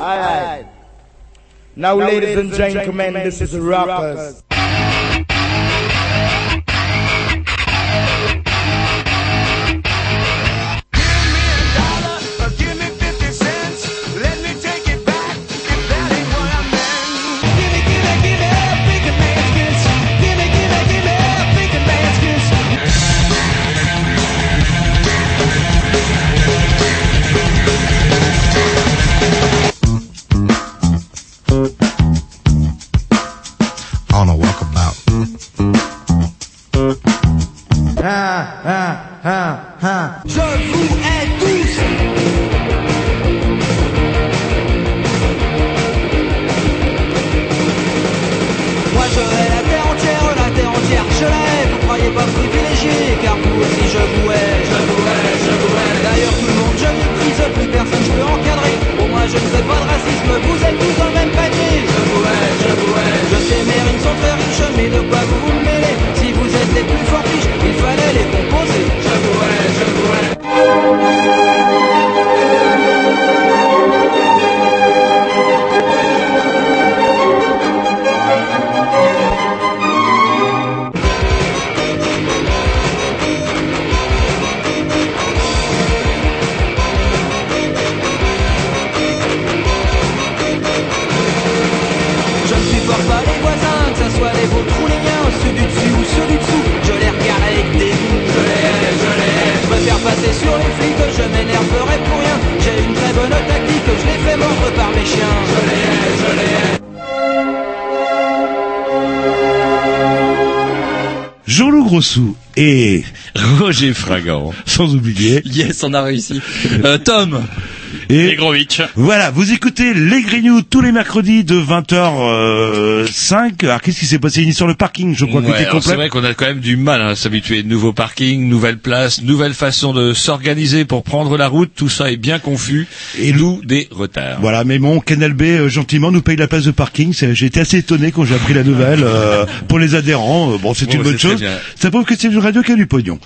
Alright. Now, ladies and gentlemen, this is Rockers. Sans oublier Yes, on a réussi. Euh, Tom. Et voilà, vous écoutez les Grignoux tous les mercredis de 20h05. Alors qu'est-ce qui s'est passé? Une histoire de parking, je crois Ouais, que c'est vrai qu'on a quand même du mal hein, à s'habituer. Nouveau parking, nouvelle place, nouvelle façon de s'organiser pour prendre la route. Tout ça est bien confus. Et nous, des retards. Voilà, mais bon, Canal B euh, gentiment nous paye la place de parking. J'ai été assez étonné quand j'ai appris la nouvelle euh, pour les adhérents. Euh, bon, c'est Bon, une bah, bonne chose. Ça prouve que c'est une radio qui a du pognon.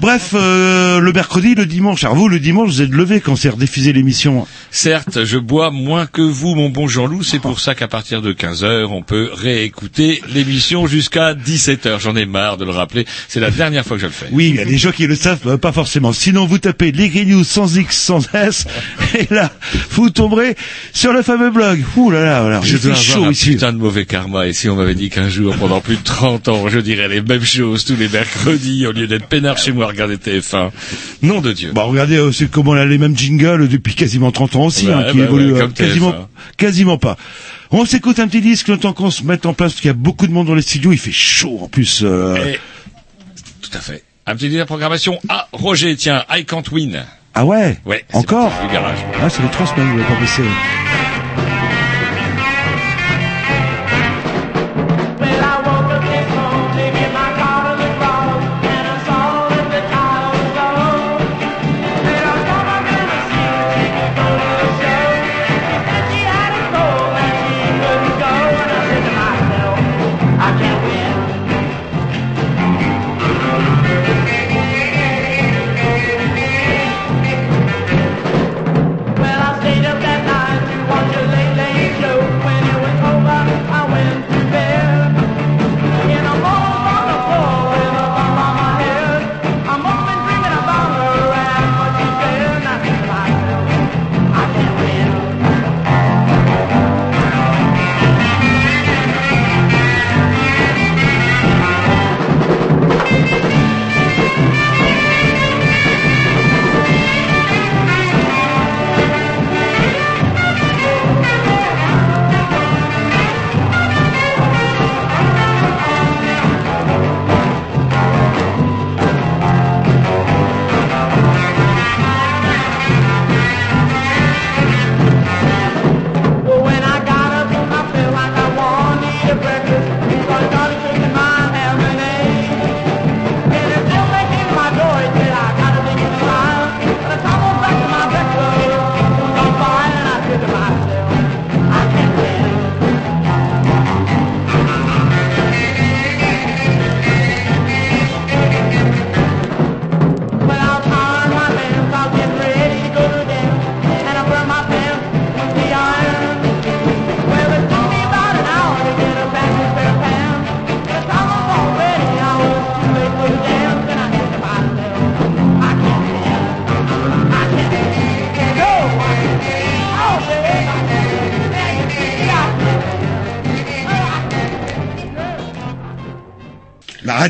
Bref, euh, le mercredi, le dimanche. Alors vous, le dimanche, vous êtes levé quand c'est rediffusé l'émission. question Certes, je bois moins que vous, mon bon Jean-Loup. C'est pour ça qu'à partir de 15 heures, on peut réécouter l'émission jusqu'à 17 heures. J'en ai marre de le rappeler. C'est la dernière fois que je le fais. Oui, il y a des gens qui le savent, euh, pas forcément. Sinon, vous tapez les Grignoux sans X, sans S, et là, vous tomberez sur le fameux blog. Ouh là là, voilà, Je dois avoir chaud un ici. putain de mauvais karma. Et si on m'avait dit qu'un jour, pendant plus de 30 ans, je dirais les mêmes choses tous les mercredis, au lieu d'être peinard chez moi à regarder TF1. Nom de Dieu. Bah regardez, euh, c'est comme on a les mêmes jingles depuis quasiment 30 ans aussi, hein, qui bah ouais, euh, quasiment, TF1. quasiment pas. On s'écoute un petit disque le temps qu'on se mette en place, parce qu'il y a beaucoup de monde dans les studios, il fait chaud en plus. euh, Et- Tout à fait. Un petit délire de programmation. Ah, Roger, tiens, I Can't Win. Ah ouais, Ouais. c'est Encore parti, Du garage. Ah, ça fait trois semaines, vous pas baissé.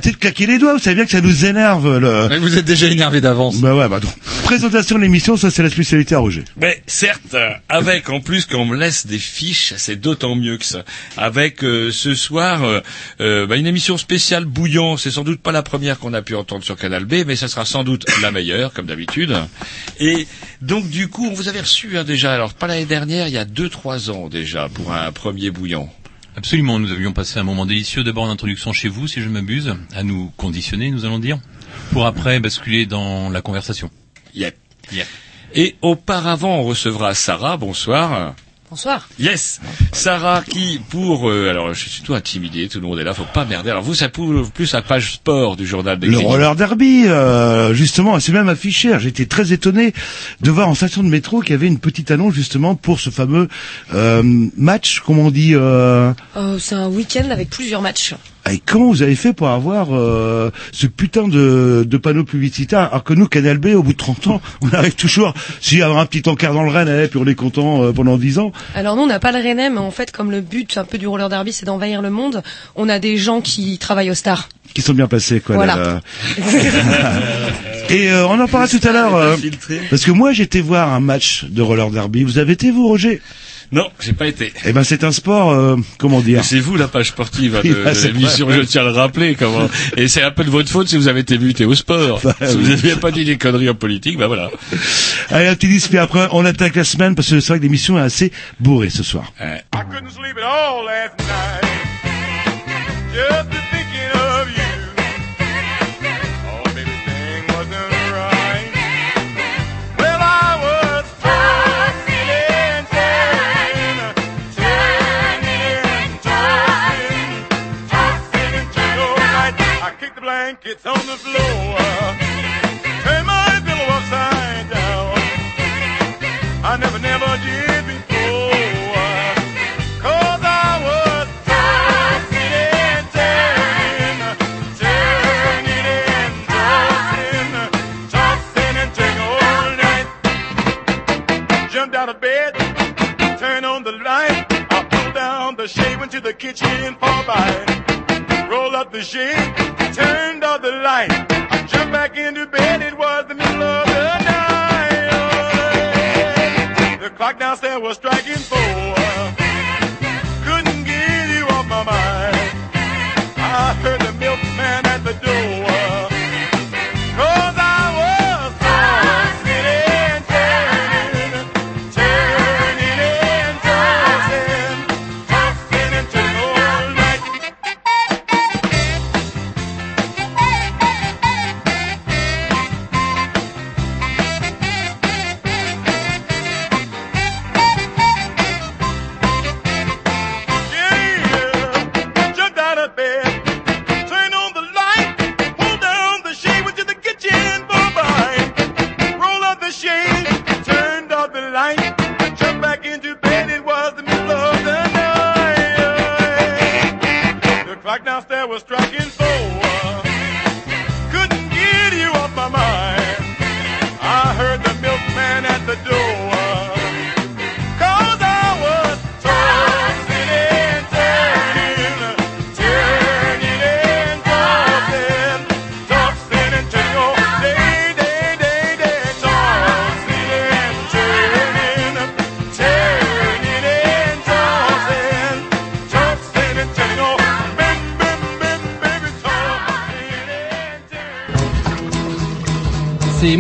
De claquer les doigts, vous savez bien que ça nous énerve. Le... Mais vous êtes déjà énervé d'avance. Bah ouais, bah donc. Présentation de l'émission, ça c'est la spécialité à Roger. Mais certes, euh, avec en plus qu'on me laisse des fiches, c'est d'autant mieux que ça. Avec euh, ce soir euh, euh, bah, une émission spéciale bouillon, c'est sans doute pas la première qu'on a pu entendre sur Canal B, mais ça sera sans doute la meilleure, comme d'habitude. Et donc du coup, on vous avait reçu hein, déjà, alors pas l'année dernière, il y a deux trois ans déjà, pour un premier bouillon. Absolument, nous avions passé un moment délicieux d'abord en introduction chez vous, si je m'abuse, à nous conditionner, nous allons dire, pour après basculer dans la conversation. Yep. Et auparavant, on recevra Sarah. Bonsoir. Bonsoir. Yes, Sarah qui pour euh, alors je suis tout intimidé, tout le monde est là, faut pas merder. Alors vous ça prouve plus la page sport du journal des Le roller derby, euh, justement, c'est même affiché. J'étais très étonné de voir en station de métro qu'il y avait une petite annonce justement pour ce fameux euh, match, comment on dit. Euh, Euh, c'est un week-end avec plusieurs matchs. Et comment vous avez fait pour avoir euh, ce putain de, de panneau publicitaire alors que nous, Canal B, au bout de 30 ans, on arrive toujours, s'il y a un petit encart dans le Rennes, allez, puis on est content euh, pendant 10 ans. Alors nous, on n'a pas le Rennais, mais en fait, comme le but un peu du roller derby, c'est d'envahir le monde, on a des gens qui travaillent au Star. qui sont bien passés quoi. Voilà. là. Et euh, on en parlera tout à l'heure euh, parce que moi j'étais voir un match de roller derby. Vous avez été vous Roger? Non, j'ai pas été. Eh ben c'est un sport euh, comment dire C'est vous la page sportive hein, de, c'est l'émission, je tiens à le rappeler. Comment. Et c'est un peu de votre faute si vous avez été buté au sport. Bah, si oui. vous n'aviez pas dit des conneries en politique, bah voilà. Allez un petit disque puis après on attaque la semaine parce que c'est vrai que l'émission est assez bourrée ce soir. Ouais.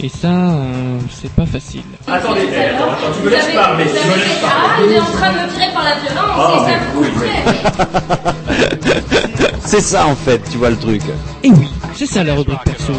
Et ça, euh, c'est pas facile. Attendez, attends, attends, tu me laisses parler, tu me laisses parler. Ah, il est en train de me tirer par la violence, Ah, c'est ça le fait. C'est ça en fait, tu vois le truc. Et oui, c'est ça la rubrique perso.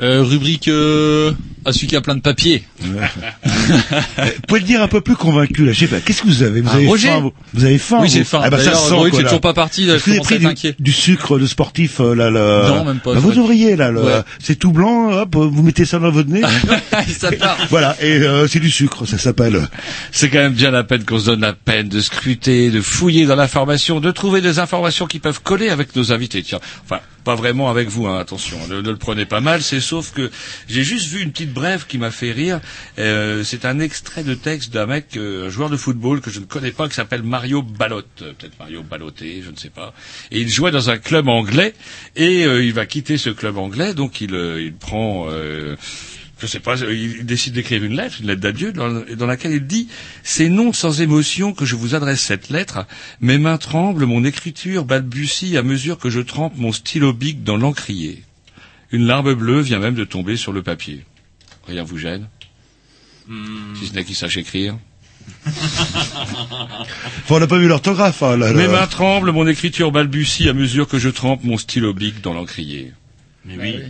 Euh, rubrique euh, à celui qui a plein de papier. Vous pouvez le dire un peu plus convaincu là. Je sais pas. Qu'est-ce que vous avez? Vous Ah, avez faim vous, Vous avez faim Oui, j'ai faim. Ah bah ça sent. C'est toujours pas parti, là, je vous pris du, du sucre de sportif euh, là, là Non, même pas, Bah, vous devriez là. Ouais. C'est tout blanc. Hop, vous mettez ça dans votre nez. ça part. voilà. Et euh, c'est du sucre. Ça s'appelle. C'est quand même bien la peine qu'on se donne la peine de scruter, de fouiller dans l'information, de trouver des informations qui peuvent coller avec nos invités. Tiens, enfin, pas vraiment avec vous, hein, attention, ne, ne le prenez pas mal, c'est sauf que j'ai juste vu une petite brève qui m'a fait rire. Euh, c'est un extrait de texte d'un mec, euh, un joueur de football que je ne connais pas, qui s'appelle Mario Balotte, Euh, peut-être Mario Baloté, je ne sais pas. Et il jouait dans un club anglais et euh, il va quitter ce club anglais, donc il, euh, il prend... Je sais pas, il décide d'écrire une lettre, une lettre d'adieu, dans, dans laquelle il dit C'est non sans émotion que je vous adresse cette lettre. Mes mains tremblent, mon écriture balbutie à mesure que je trempe mon stylo bic dans l'encrier. Une larme bleue vient même de tomber sur le papier. Rien vous gêne? Si ce n'est qu'il sache écrire. Enfin, on n'a pas vu l'orthographe. Hein, là, Mes mains tremblent, mon écriture balbutie à mesure que je trempe mon stylo bic dans l'encrier. Mais oui.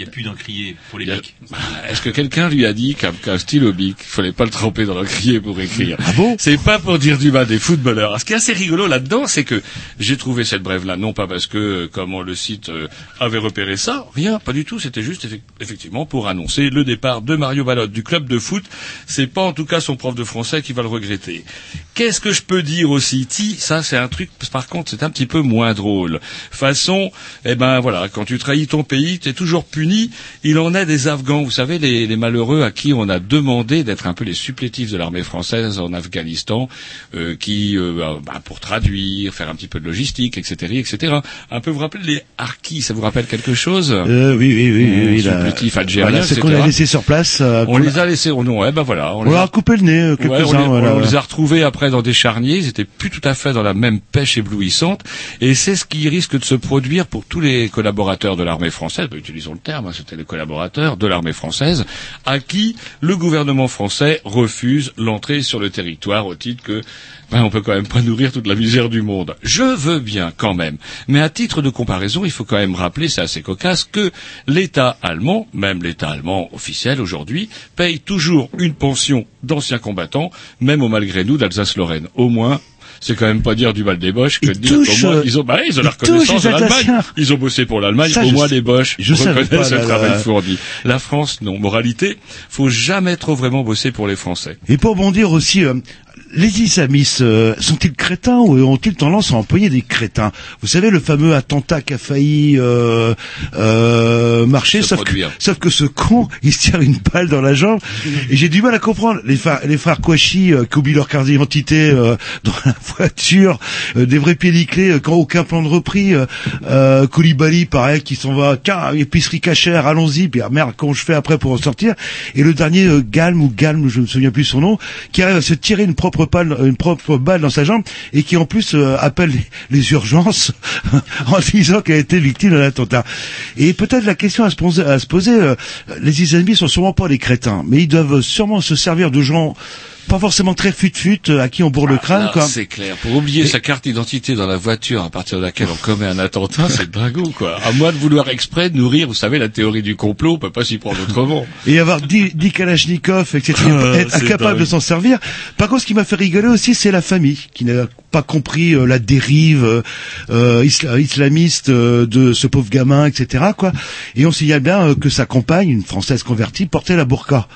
Il n'y a plus d'encrier pour les bics. Est-ce que quelqu'un lui a dit qu'un stylo bic, il fallait pas le tremper dans l'encrier pour écrire? Ah bon? C'est pas pour dire du mal des footballeurs. Ce qui est assez rigolo là-dedans, c'est que j'ai trouvé cette brève-là, non pas parce que, comment le site euh, avait repéré ça, rien, pas du tout, c'était juste effec- effectivement pour annoncer le départ de Mario Balotte du club de foot. C'est pas en tout cas son prof de français qui va le regretter. Qu'est-ce que je peux dire aussi? Ti, ça c'est un truc, par contre, c'est un petit peu moins drôle. Façon, eh ben voilà, quand tu trahis ton pays, tu es toujours puni. Il en est des Afghans, vous savez, les, les malheureux à qui on a demandé d'être un peu les supplétifs de l'armée française en Afghanistan, euh, qui, euh, bah, bah, pour traduire, faire un petit peu de logistique, etc., etc. Un peu vous rappelez les harkis, ça vous rappelle quelque chose? Euh, oui, oui, oui, oui, oui. Supplétifs algériens, Voilà, c'est qu'on etc.. a laissé sur place. euh, On les a laissés, oh non, ouais, ben voilà. on les leur a- coupé le nez, euh, Ouais, on, les, voilà, on les a retrouvés après dans des charniers, ils étaient plus tout à fait dans la même pêche éblouissante, et c'est ce qui risque de se produire pour tous les collaborateurs de l'armée française, bah, utilisons le terme, c'était les collaborateurs de l'armée française, à qui le gouvernement français refuse l'entrée sur le territoire au titre que ben, on peut quand même pas nourrir toute la misère du monde. Je veux bien quand même, mais à titre de comparaison, il faut quand même rappeler, c'est assez cocasse, que l'État allemand, même l'État allemand officiel aujourd'hui, paye toujours une pension d'anciens combattants, même au malgré nous d'Alsace-Lorraine. Au moins, c'est quand même pas dire du mal des Boches que de dire touchent, qu'au moins, euh, ils ont, bah, ils ont la reconnaissance de l'Allemagne. Ils ont bossé pour l'Allemagne, au moins sais- les Boches je reconnaissent le travail fourni. La France, non. Moralité, faut jamais trop vraiment bosser pour les Français. Et pour bondir aussi, euh, les islamistes euh, sont-ils crétins ou ont-ils tendance à employer des crétins? Vous savez le fameux attentat qui a failli euh, euh, marcher, sauf que, sauf que ce con, il se tire une balle dans la jambe. Et j'ai du mal à comprendre les, frères- les frères Kouachi euh, qui oublient leur carte d'identité euh, dans la voiture, euh, des vrais pieds nickelés, euh, quand aucun plan de repris. Euh, Koulibaly, pareil, qui s'en va, tiens, épicerie cachère, allons-y. Puis ah, merde, comment je fais après pour en sortir? Et le dernier, euh, Galm ou Galm, je me souviens plus son nom, qui arrive à se tirer une propre balle, une propre balle dans sa jambe et qui en plus euh, appelle les, urgences en disant qu'elle a été victime d'un attentat. Et peut-être la question à se poser, euh, les islamistes sont sûrement pas des crétins, mais ils doivent sûrement se servir de gens pas forcément très fut-fut euh, à qui on bourre le crâne. Là, quoi. C'est clair. Pour oublier sa carte d'identité dans la voiture à partir de laquelle on commet un attentat, c'est dingo, quoi. À moins de vouloir exprès nourrir, vous savez, la théorie du complot, on peut pas s'y prendre autrement. et avoir 10, 10 Kalachnikov, etc., Ah, être incapable dingue. de s'en servir. Par contre, ce qui m'a fait rigoler aussi, c'est la famille, qui n'a pas compris euh, la dérive euh, euh, isla- islamiste euh, de ce pauvre gamin, etc., quoi. Et on signale bien euh, que sa compagne, une française convertie, portait la burqa.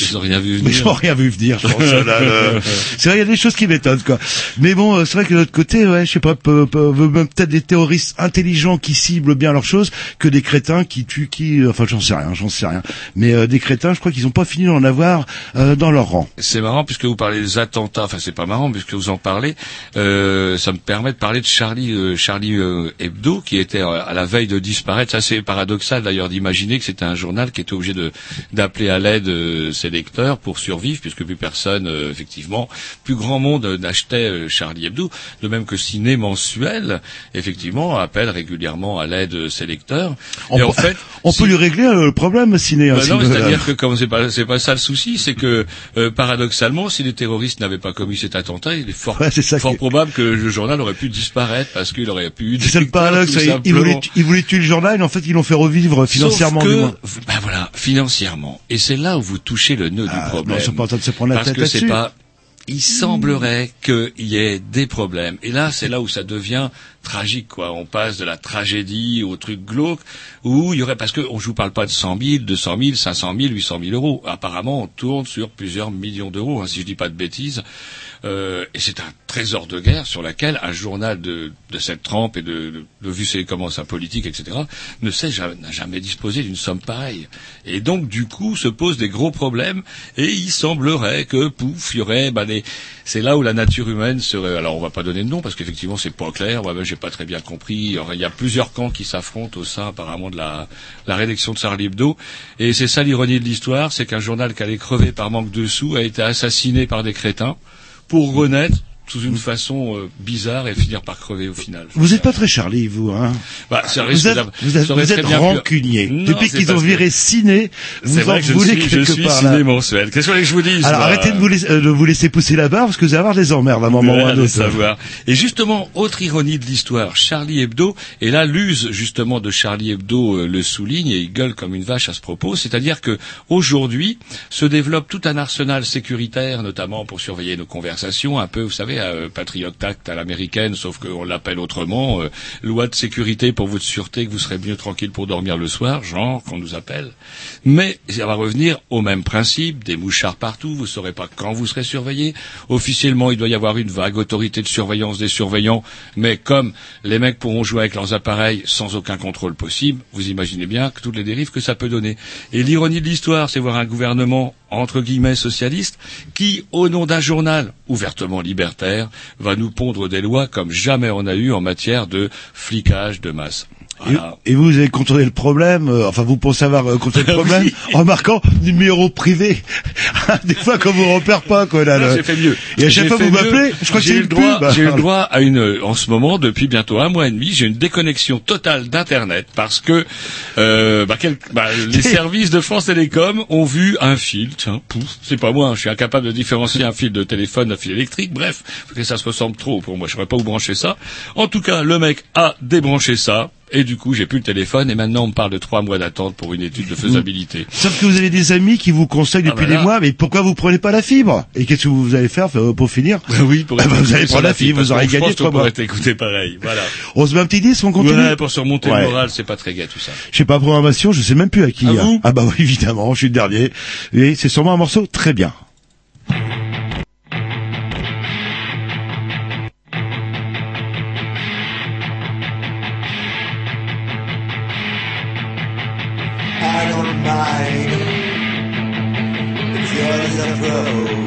Ils ont rien vu Mais venir. ils n'ont rien vu venir, je pense. le- C'est vrai, il y a des choses qui m'étonnent, quoi. Mais bon, euh, c'est vrai que de l'autre côté, ouais, je sais pas, peut-être des terroristes intelligents qui ciblent bien leurs choses que des crétins qui tuent qui, euh, enfin, j'en sais rien, j'en sais rien. Mais euh, des crétins, je crois qu'ils n'ont pas fini d'en avoir euh, dans leur rang. C'est marrant puisque vous parlez des attentats. Enfin, c'est pas marrant puisque vous en parlez. Euh, ça me permet de parler de Charlie, euh, Charlie Hebdo, qui était à la veille de disparaître. Ça, c'est paradoxal d'ailleurs d'imaginer que c'était un journal qui était obligé de d'appeler à l'aide ses lecteurs pour survivre, puisque plus personne, euh, effectivement, plus grand monde n'achetait euh, Charlie Hebdo. De même que Ciné mensuel, effectivement, appelle régulièrement à l'aide euh, ses lecteurs. On Et en fait, On peut lui régler euh, le problème, ciné. bah non, c'est-à-dire que comme c'est pas c'est pas ça le souci, c'est que euh, paradoxalement, si les terroristes n'avaient pas commis cet attentat, il est fort, Ouais, c'est ça fort qui- probable que le journal aurait pu disparaître parce qu'il aurait pu. C'est ça le paradoxe. Ils, voulaient, ils voulaient tuer le journal, en fait, ils l'ont fait revivre financièrement. Sauf du que, moins. ben voilà, financièrement. Et c'est là où vous touchez touché le nœud Ah, du problème. pas en train de se prendre la Parce tête que c'est pas il semblerait qu'il y ait des problèmes. Et là, c'est là où ça devient tragique, quoi. On passe de la tragédie au truc glauque, où il y aurait, parce qu'on je vous parle pas de 100 000, 200 000, 500 000, 800 000 euros. Apparemment, on tourne sur plusieurs millions d'euros, hein, si je dis pas de bêtises. Euh, et c'est un trésor de guerre sur laquelle un journal de, de cette trempe et de, de, de vu ses comment sa politique, etc., ne sait n'a jamais disposé d'une somme pareille. Et donc, du coup, se posent des gros problèmes. Et il semblerait que, pouf, il y aurait, des, c'est là où la nature humaine serait. Alors, on va pas donner de nom parce qu'effectivement, c'est pas clair. Moi-même, j'ai pas très bien compris. Il y aurait- il y a plusieurs camps qui s'affrontent au sein, apparemment, de la, la rédaction de Charlie Hebdo. Et c'est ça l'ironie de l'histoire, c'est qu'un journal qui allait crever par manque de sous a été assassiné par des crétins pour renaître sous une façon euh, bizarre et finir par crever au final. Vous n'êtes pas très Charlie, vous, hein Bah, Vous êtes, vous êtes, vous êtes rancunier. Depuis qu'ils ont que- viré Ciné, vous en que je voulez suis, je quelque suis part là. ciné mensuel. Qu'est-ce que je vous dise Alors moi arrêtez de vous, laisser, euh, de vous laisser pousser la barre parce que vous allez avoir des emmerdes à un moment ou à un autre. savoir. Et justement, autre ironie de l'histoire, Charlie Hebdo, et là l'use justement de Charlie Hebdo euh, le souligne et il gueule comme une vache à ce propos, c'est-à-dire que aujourd'hui se développe tout un arsenal sécuritaire, notamment pour surveiller nos conversations, un peu, vous savez, euh, Patriot Act à l'américaine, sauf qu'on l'appelle autrement, euh, loi de sécurité pour votre sûreté, que vous serez mieux tranquille pour dormir le soir, genre qu'on nous appelle. Mais ça va revenir au même principe, des mouchards partout, vous saurez pas quand vous serez surveillé. Officiellement, il doit y avoir une vague autorité de surveillance des surveillants, mais comme les mecs pourront jouer avec leurs appareils sans aucun contrôle possible, vous imaginez bien que toutes les dérives que ça peut donner. Et l'ironie de l'histoire, c'est voir un gouvernement entre guillemets socialiste qui, au nom d'un journal ouvertement libertaire, va nous pondre des lois comme jamais on a eu en matière de flicage de masse. Voilà. Et, et vous avez contourné le problème, euh, enfin vous pensez avoir euh, contourné le problème Oui. en marquant numéro privé. Des fois qu'on vous repère pas quoi là. Le- j'ai fait mieux. Et à chaque fois vous m'appelez, je crois que c'est eu une le droit, pub. J'ai eu le droit à une, en ce moment, depuis bientôt un mois et demi, j'ai une déconnexion totale d'Internet parce que euh, bah, quel- bah, les services de France Télécom ont vu un fil. Tiens, pouf, c'est pas moi, hein, je suis incapable de différencier un fil de téléphone d'un fil électrique. Bref, parce que ça se ressemble trop pour moi. Je saurais pas où brancher ça. En tout cas, le mec a débranché ça. Et du coup, j'ai plus le téléphone et maintenant on me parle de trois mois d'attente pour une étude de faisabilité. Sauf que vous avez des amis qui vous conseillent Ah, depuis bah là. des mois, mais pourquoi vous prenez pas la fibre? Et qu'est-ce que vous allez faire euh, pour finir? Oui, pour Ah bah, vous allez prendre la fibre, vous aurez gagné trois mois. écouter pareil. Voilà. On se met un petit disque, on continue? Ouais, pour surmonter Ouais. le moral, c'est pas très gai tout ça. Je sais pas, programmation, je sais même plus à qui. À hein. vous ah bah oui, évidemment, je suis le dernier. Et c'est sûrement un morceau très bien. Oh.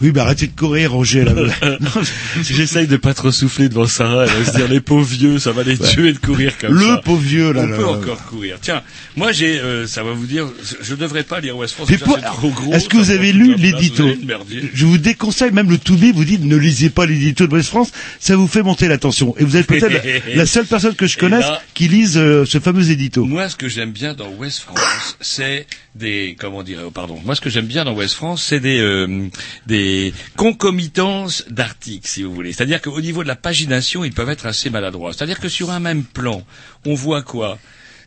Oui, bah arrêtez de courir, Roger. Là. J'essaye de pas trop souffler devant Sarah, elle va se dire les pauvres vieux, ça va les tuer de courir comme le ça. pauvre vieux, là. On là, peut là. encore courir. Tiens, moi j'ai, euh, ça va vous dire, je devrais pas lire West France. Mais déjà, pour- c'est trop gros. Est-ce que vous avez lu l'édito. Je vous déconseille, même le Toubé vous dit ne lisez pas l'édito de West France, ça vous fait monter la tension. Et vous êtes peut-être la, la seule personne que je connaisse là- qui lise euh, ce fameux édito. Moi, ce que j'aime bien dans West France, c'est des comment dire, oh, pardon. Moi, ce que j'aime bien dans West France, c'est des euh, des concomitances d'articles, si vous voulez. C'est-à-dire qu'au niveau de la pagination, ils peuvent être assez maladroits. C'est-à-dire que sur un même plan, on voit quoi?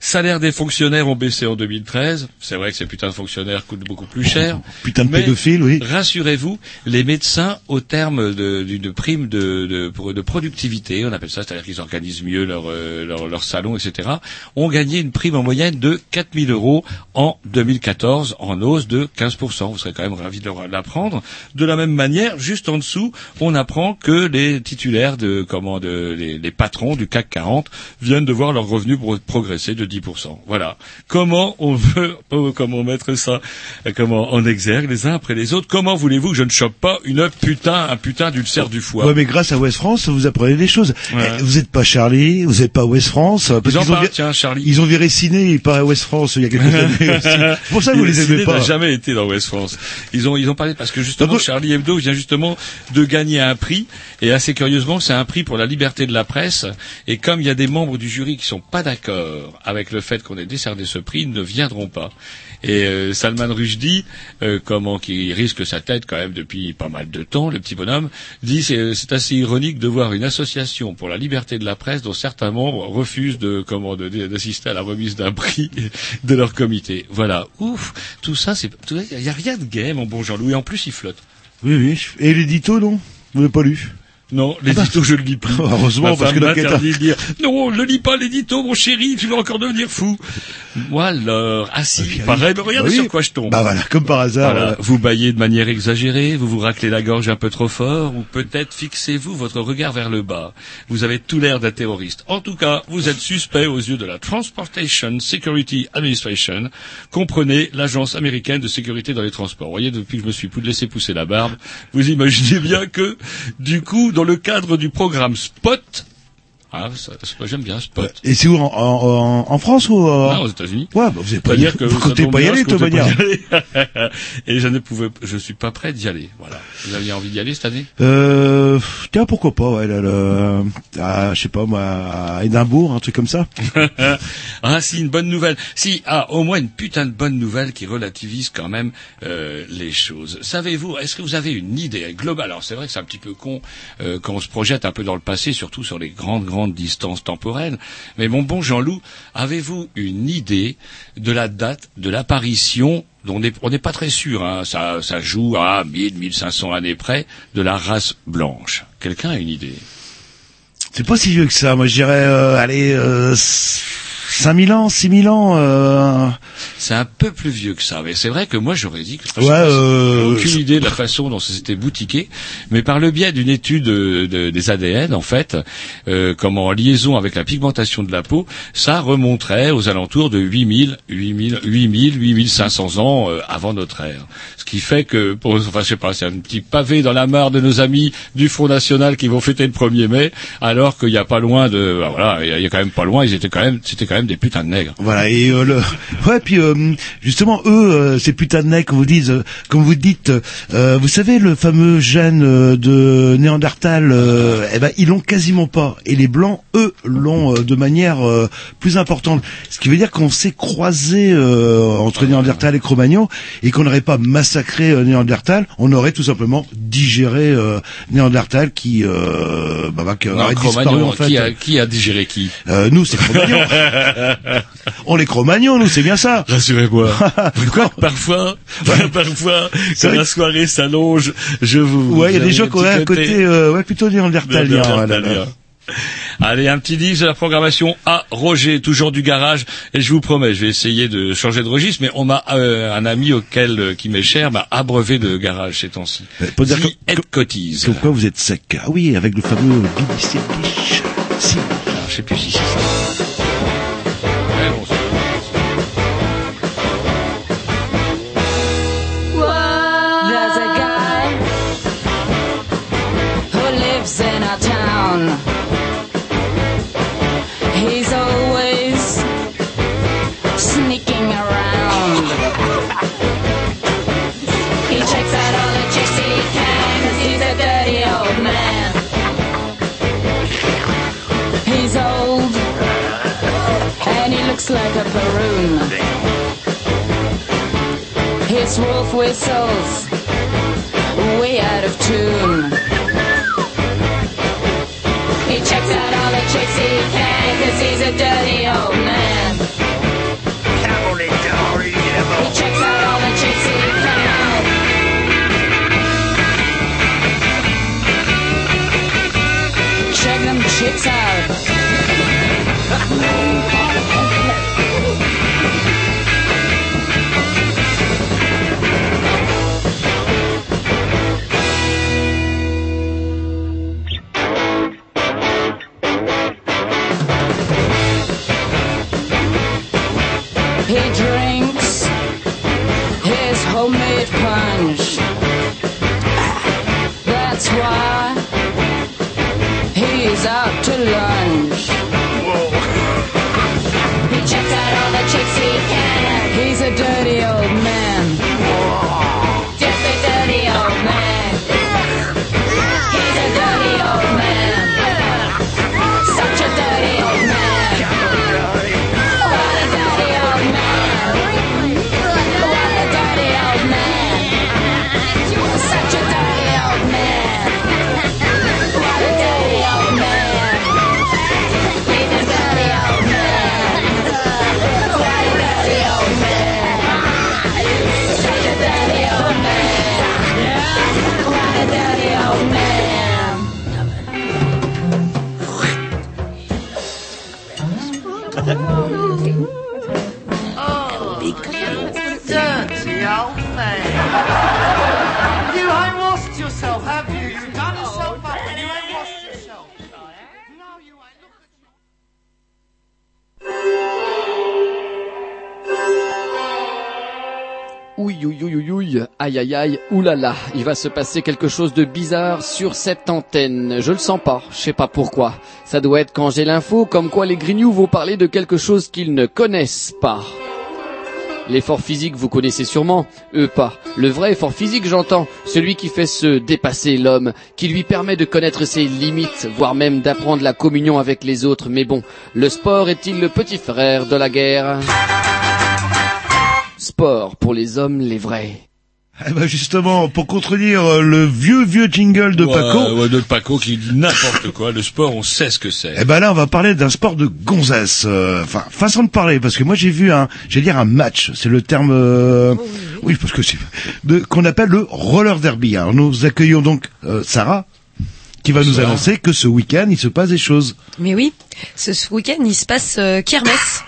Salaire des fonctionnaires ont baissé en 2013. C'est vrai que ces putains de fonctionnaires coûtent beaucoup plus cher. Putain de Mais pédophile, oui. Rassurez-vous, les médecins, au terme d'une prime de, de, productivité, on appelle ça, c'est-à-dire qu'ils organisent mieux leur, euh, leur, leur salon, etc., ont gagné une prime en moyenne de 4000 euros en 2014, en hausse de 15%. Vous serez quand même ravis de l'apprendre. De la même manière, juste en dessous, on apprend que les titulaires de, comment, de, les, les patrons du CAC 40 viennent de voir leurs revenus pro- progresser de 10%. Voilà. Comment on veut, oh, comment mettre ça, comment en exergue les uns après les autres? Comment voulez-vous que je ne chope pas une putain, un putain d'ulcère du foie? Ouais, mais grâce à West France, vous apprenez des choses. Ouais. Eh, Vous n'êtes pas Charlie, vous n'êtes pas West France. Parce Ils qu'ils ont, tiens, Charlie. ils ont viré Ciné, pas à West France il y a quelques années aussi. Pour ça vous les Ciné aimez pas. n'a jamais été dans West France. Ils ont, ils ont parlé parce que justement, Charlie Hebdo vient justement de gagner un prix et assez curieusement, c'est un prix pour la liberté de la presse. Et comme il y a des membres du jury qui sont pas d'accord avec le fait qu'on ait décerné ce prix, ne viendront pas. Et euh, Salman Rushdie, euh, comment qui risque sa tête quand même depuis pas mal de temps, le petit bonhomme, dit c'est c'est assez ironique de voir une association pour la liberté de la presse dont certains membres refusent comment d'assister à la remise d'un prix de leur comité. Voilà, ouf, tout ça c'est il y a rien de gay mon bon Jean-Louis. En plus il flotte. Oui, oui. Et l'édito, non? Vous l'avez pas lu? Non, l'édito, je le lis plus. Heureusement, Ma parce que m'interdit de dire, non, ne lis pas l'édito, mon chéri, tu vas encore devenir fou. Moi, alors, ah si, pareil, mais regardez Oui. sur quoi je tombe. Bah voilà, comme par hasard. Voilà. euh, Vous baillez de manière exagérée, vous vous raclez la gorge un peu trop fort, ou peut-être fixez-vous votre regard vers le bas. Vous avez tout l'air d'un terroriste. En tout cas, vous êtes suspect aux yeux de la Transportation Security Administration. Comprenez l'agence américaine de sécurité dans les transports. Vous voyez, depuis que je me suis laissé pousser la barbe, vous imaginez bien que, du coup, dans le cadre du programme Spot, ah, ça, ça, j'aime bien Spot. Et c'est où en, en, en France ou euh, Ah, aux États-Unis. Ouais, bah vous n'êtes pas, C'est-à-dire que vous comptez pas y aller de manière. Et je ne pouvais, je suis pas prêt d'y aller. Voilà. Vous aviez envie d'y aller cette année? Euh, tiens, pourquoi pas, ouais, là, le, à, je sais pas, moi, à Édimbourg, un truc comme ça. Ah, si une bonne nouvelle. Si, ah, au moins une putain de bonne nouvelle qui relativise quand même euh, les choses. Savez-vous, est-ce que vous avez une idée globale? Alors c'est vrai que c'est un petit peu con euh, quand on se projette un peu dans le passé, surtout sur les grandes grandes distances temporelles. Mais mon bon Jean-Loup, avez-vous une idée de la date de l'apparition on n'est pas très sûr, hein, ça, ça joue à 1000, 1500 années près, de la race blanche? Quelqu'un a une idée? C'est pas si vieux que ça. Moi, je dirais, euh, allez, euh, 5000 ans, 6000 ans. Euh... C'est un peu plus vieux que ça, mais c'est vrai que moi j'aurais dit que je Ouais, euh, aucune idée de la façon dont ça s'était boutiqué, mais par le biais d'une étude euh, de- des ADN en fait, euh, comme en liaison avec la pigmentation de la peau, ça remonterait aux alentours de 8000, 8000, 8000, 8500 ans euh, avant notre ère. Ce qui fait que, pour, enfin je sais pas, c'est un petit pavé dans la mare de nos amis du Front National qui vont fêter le 1er mai, alors qu'il n'y a pas loin de, bah, voilà, il y a quand même pas loin, ils étaient quand même, c'était quand même des putains de nègres. Voilà et euh, le ouais puis euh, justement eux euh, ces putains de comme vous dites euh, comme vous dites euh, vous savez le fameux gène euh, de Néandertal euh, eh ben ils l'ont quasiment pas. Et les blancs eux l'ont euh, de manière euh, plus importante. Ce qui veut dire qu'on s'est croisé euh, entre Néandertal et Cro-Magnon et qu'on n'aurait pas massacré Néandertal. On aurait tout simplement digéré euh, Néandertal qui euh, bah, bah, qui Non, aurait disparu en fait. qui a, qui a digéré qui? Euh, nous c'est Cro-Magnon on est Cro-Magnon nous c'est bien ça Rassurez-moi. parfois, parfois, quand la soirée s'allonge, je vous. Ouais, il y a des gens qui auraient un côté, euh, ouais, plutôt néandertalien. Allez, un petit disque de la programmation à Roger, toujours du garage. Et je vous promets, je vais essayer de changer de registre, mais on m'a euh, un ami auquel euh, qui m'est cher m'a abreuvé de garage ces temps-ci. Faut dire Ed Cotise. Comme quoi vous êtes sec. Ah oui, avec le fameux BBC Dish. Si. Alors, je sais plus si c'est ça. looks like a baroon. His wolf whistles way out of tune. He checks out all the chicks he can, cause he's a dirty old man. Man. What a dirty old man. Aïe, aïe, aïe, oulala, il va se passer quelque chose de bizarre sur cette antenne. Je le sens pas, je sais pas pourquoi. Ça doit être quand j'ai l'info, comme quoi les grignoux vont parler de quelque chose qu'ils ne connaissent pas. L'effort physique, vous connaissez sûrement, eux pas. Le vrai effort physique, j'entends, celui qui fait se dépasser l'homme, qui lui permet de connaître ses limites, voire même d'apprendre la communion avec les autres. Mais bon, le sport est-il le petit frère de la guerre? Sport pour les hommes, les vrais. Eh ben justement, pour contredire euh, le vieux vieux jingle de Ouais, Paco, ouais, de Paco qui dit n'importe quoi. Le sport, on sait ce que c'est. eh ben là on va parler d'un sport de gonzesse. euh, Enfin, façon de parler, parce que moi j'ai vu un, j'allais dire un match, c'est le terme, euh, oui parce que c'est de qu'on appelle le roller derby. Alors nous accueillons donc euh, Sarah, qui va nous annoncer que ce week-end il se passe des choses. Mais oui, ce, ce week-end, il se passe euh, kermesse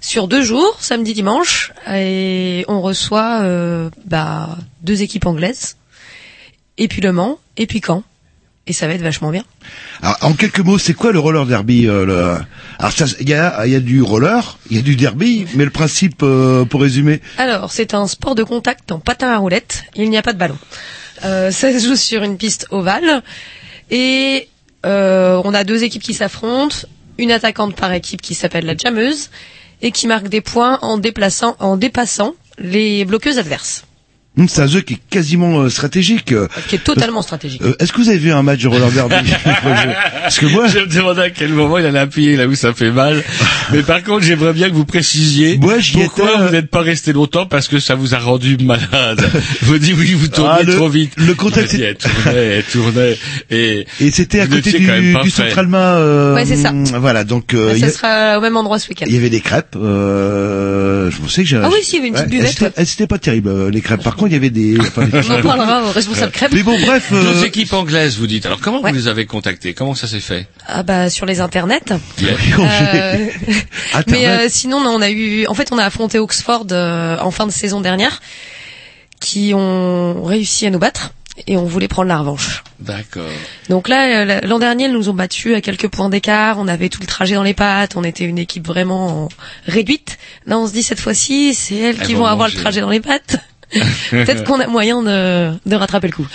sur deux jours, samedi, dimanche, et on reçoit euh, bah, deux équipes anglaises, et puis Le Mans, et puis Caen. Et ça va être vachement bien. Alors, en quelques mots, c'est quoi le roller derby euh, le... Alors il y a, y a du roller, il y a du derby, mais le principe, euh, pour résumer, Alors, c'est un sport de contact en patin à roulettes. Il n'y a pas de ballon. Euh, ça se joue sur une piste ovale. Et euh, on a deux équipes qui s'affrontent. Une attaquante par équipe qui s'appelle la jammeuse et qui marque des points en dépassant les bloqueuses adverses. C'est un jeu qui est quasiment euh, stratégique. euh, Qui est totalement stratégique. Euh, Est-ce que vous avez vu un match de roller derby Parce que moi, je me demandais à quel moment il allait appuyer là où ça fait mal. Mais par contre, j'aimerais bien que vous précisiez pourquoi étais, vous n'êtes pas resté longtemps parce que ça vous a rendu malade. vous dites oui, vous tournez Ah, le- trop vite. le contexte Elle tournait, elle tournait et et c'était à côté du. Centralma. Euh, Ouais, c'est ça. Voilà, donc euh, ça a- sera au même endroit ce week-end. il y avait des crêpes. Euh, je pensais que j'ai. Ah oui, si, il y avait une petite Ouais, buvette, elles étaient- ouais. Pas terribles euh, les crêpes. Par contre, il y avait des. enfin, des- On en parlera au responsable crêpe. Mais bon, bref. euh, Deux équipes anglaises, vous dites. Alors comment vous les avez contactées Comment ça s'est fait? Ah bah sur les internets. Yeah. Euh, Internet. mais euh, sinon, non, on a eu, en fait, on a affronté Oxford euh, en fin de saison dernière, qui ont réussi à nous battre et on voulait prendre la revanche. D'accord. Donc là, euh, l'an dernier, ils nous ont battus à quelques points d'écart. On avait tout le trajet dans les pattes. On était une équipe vraiment en- réduite. Là, on se dit cette fois-ci, c'est elles Elles qui vont vont avoir le trajet dans les pattes. Peut-être qu'on a moyen de, de rattraper le coup.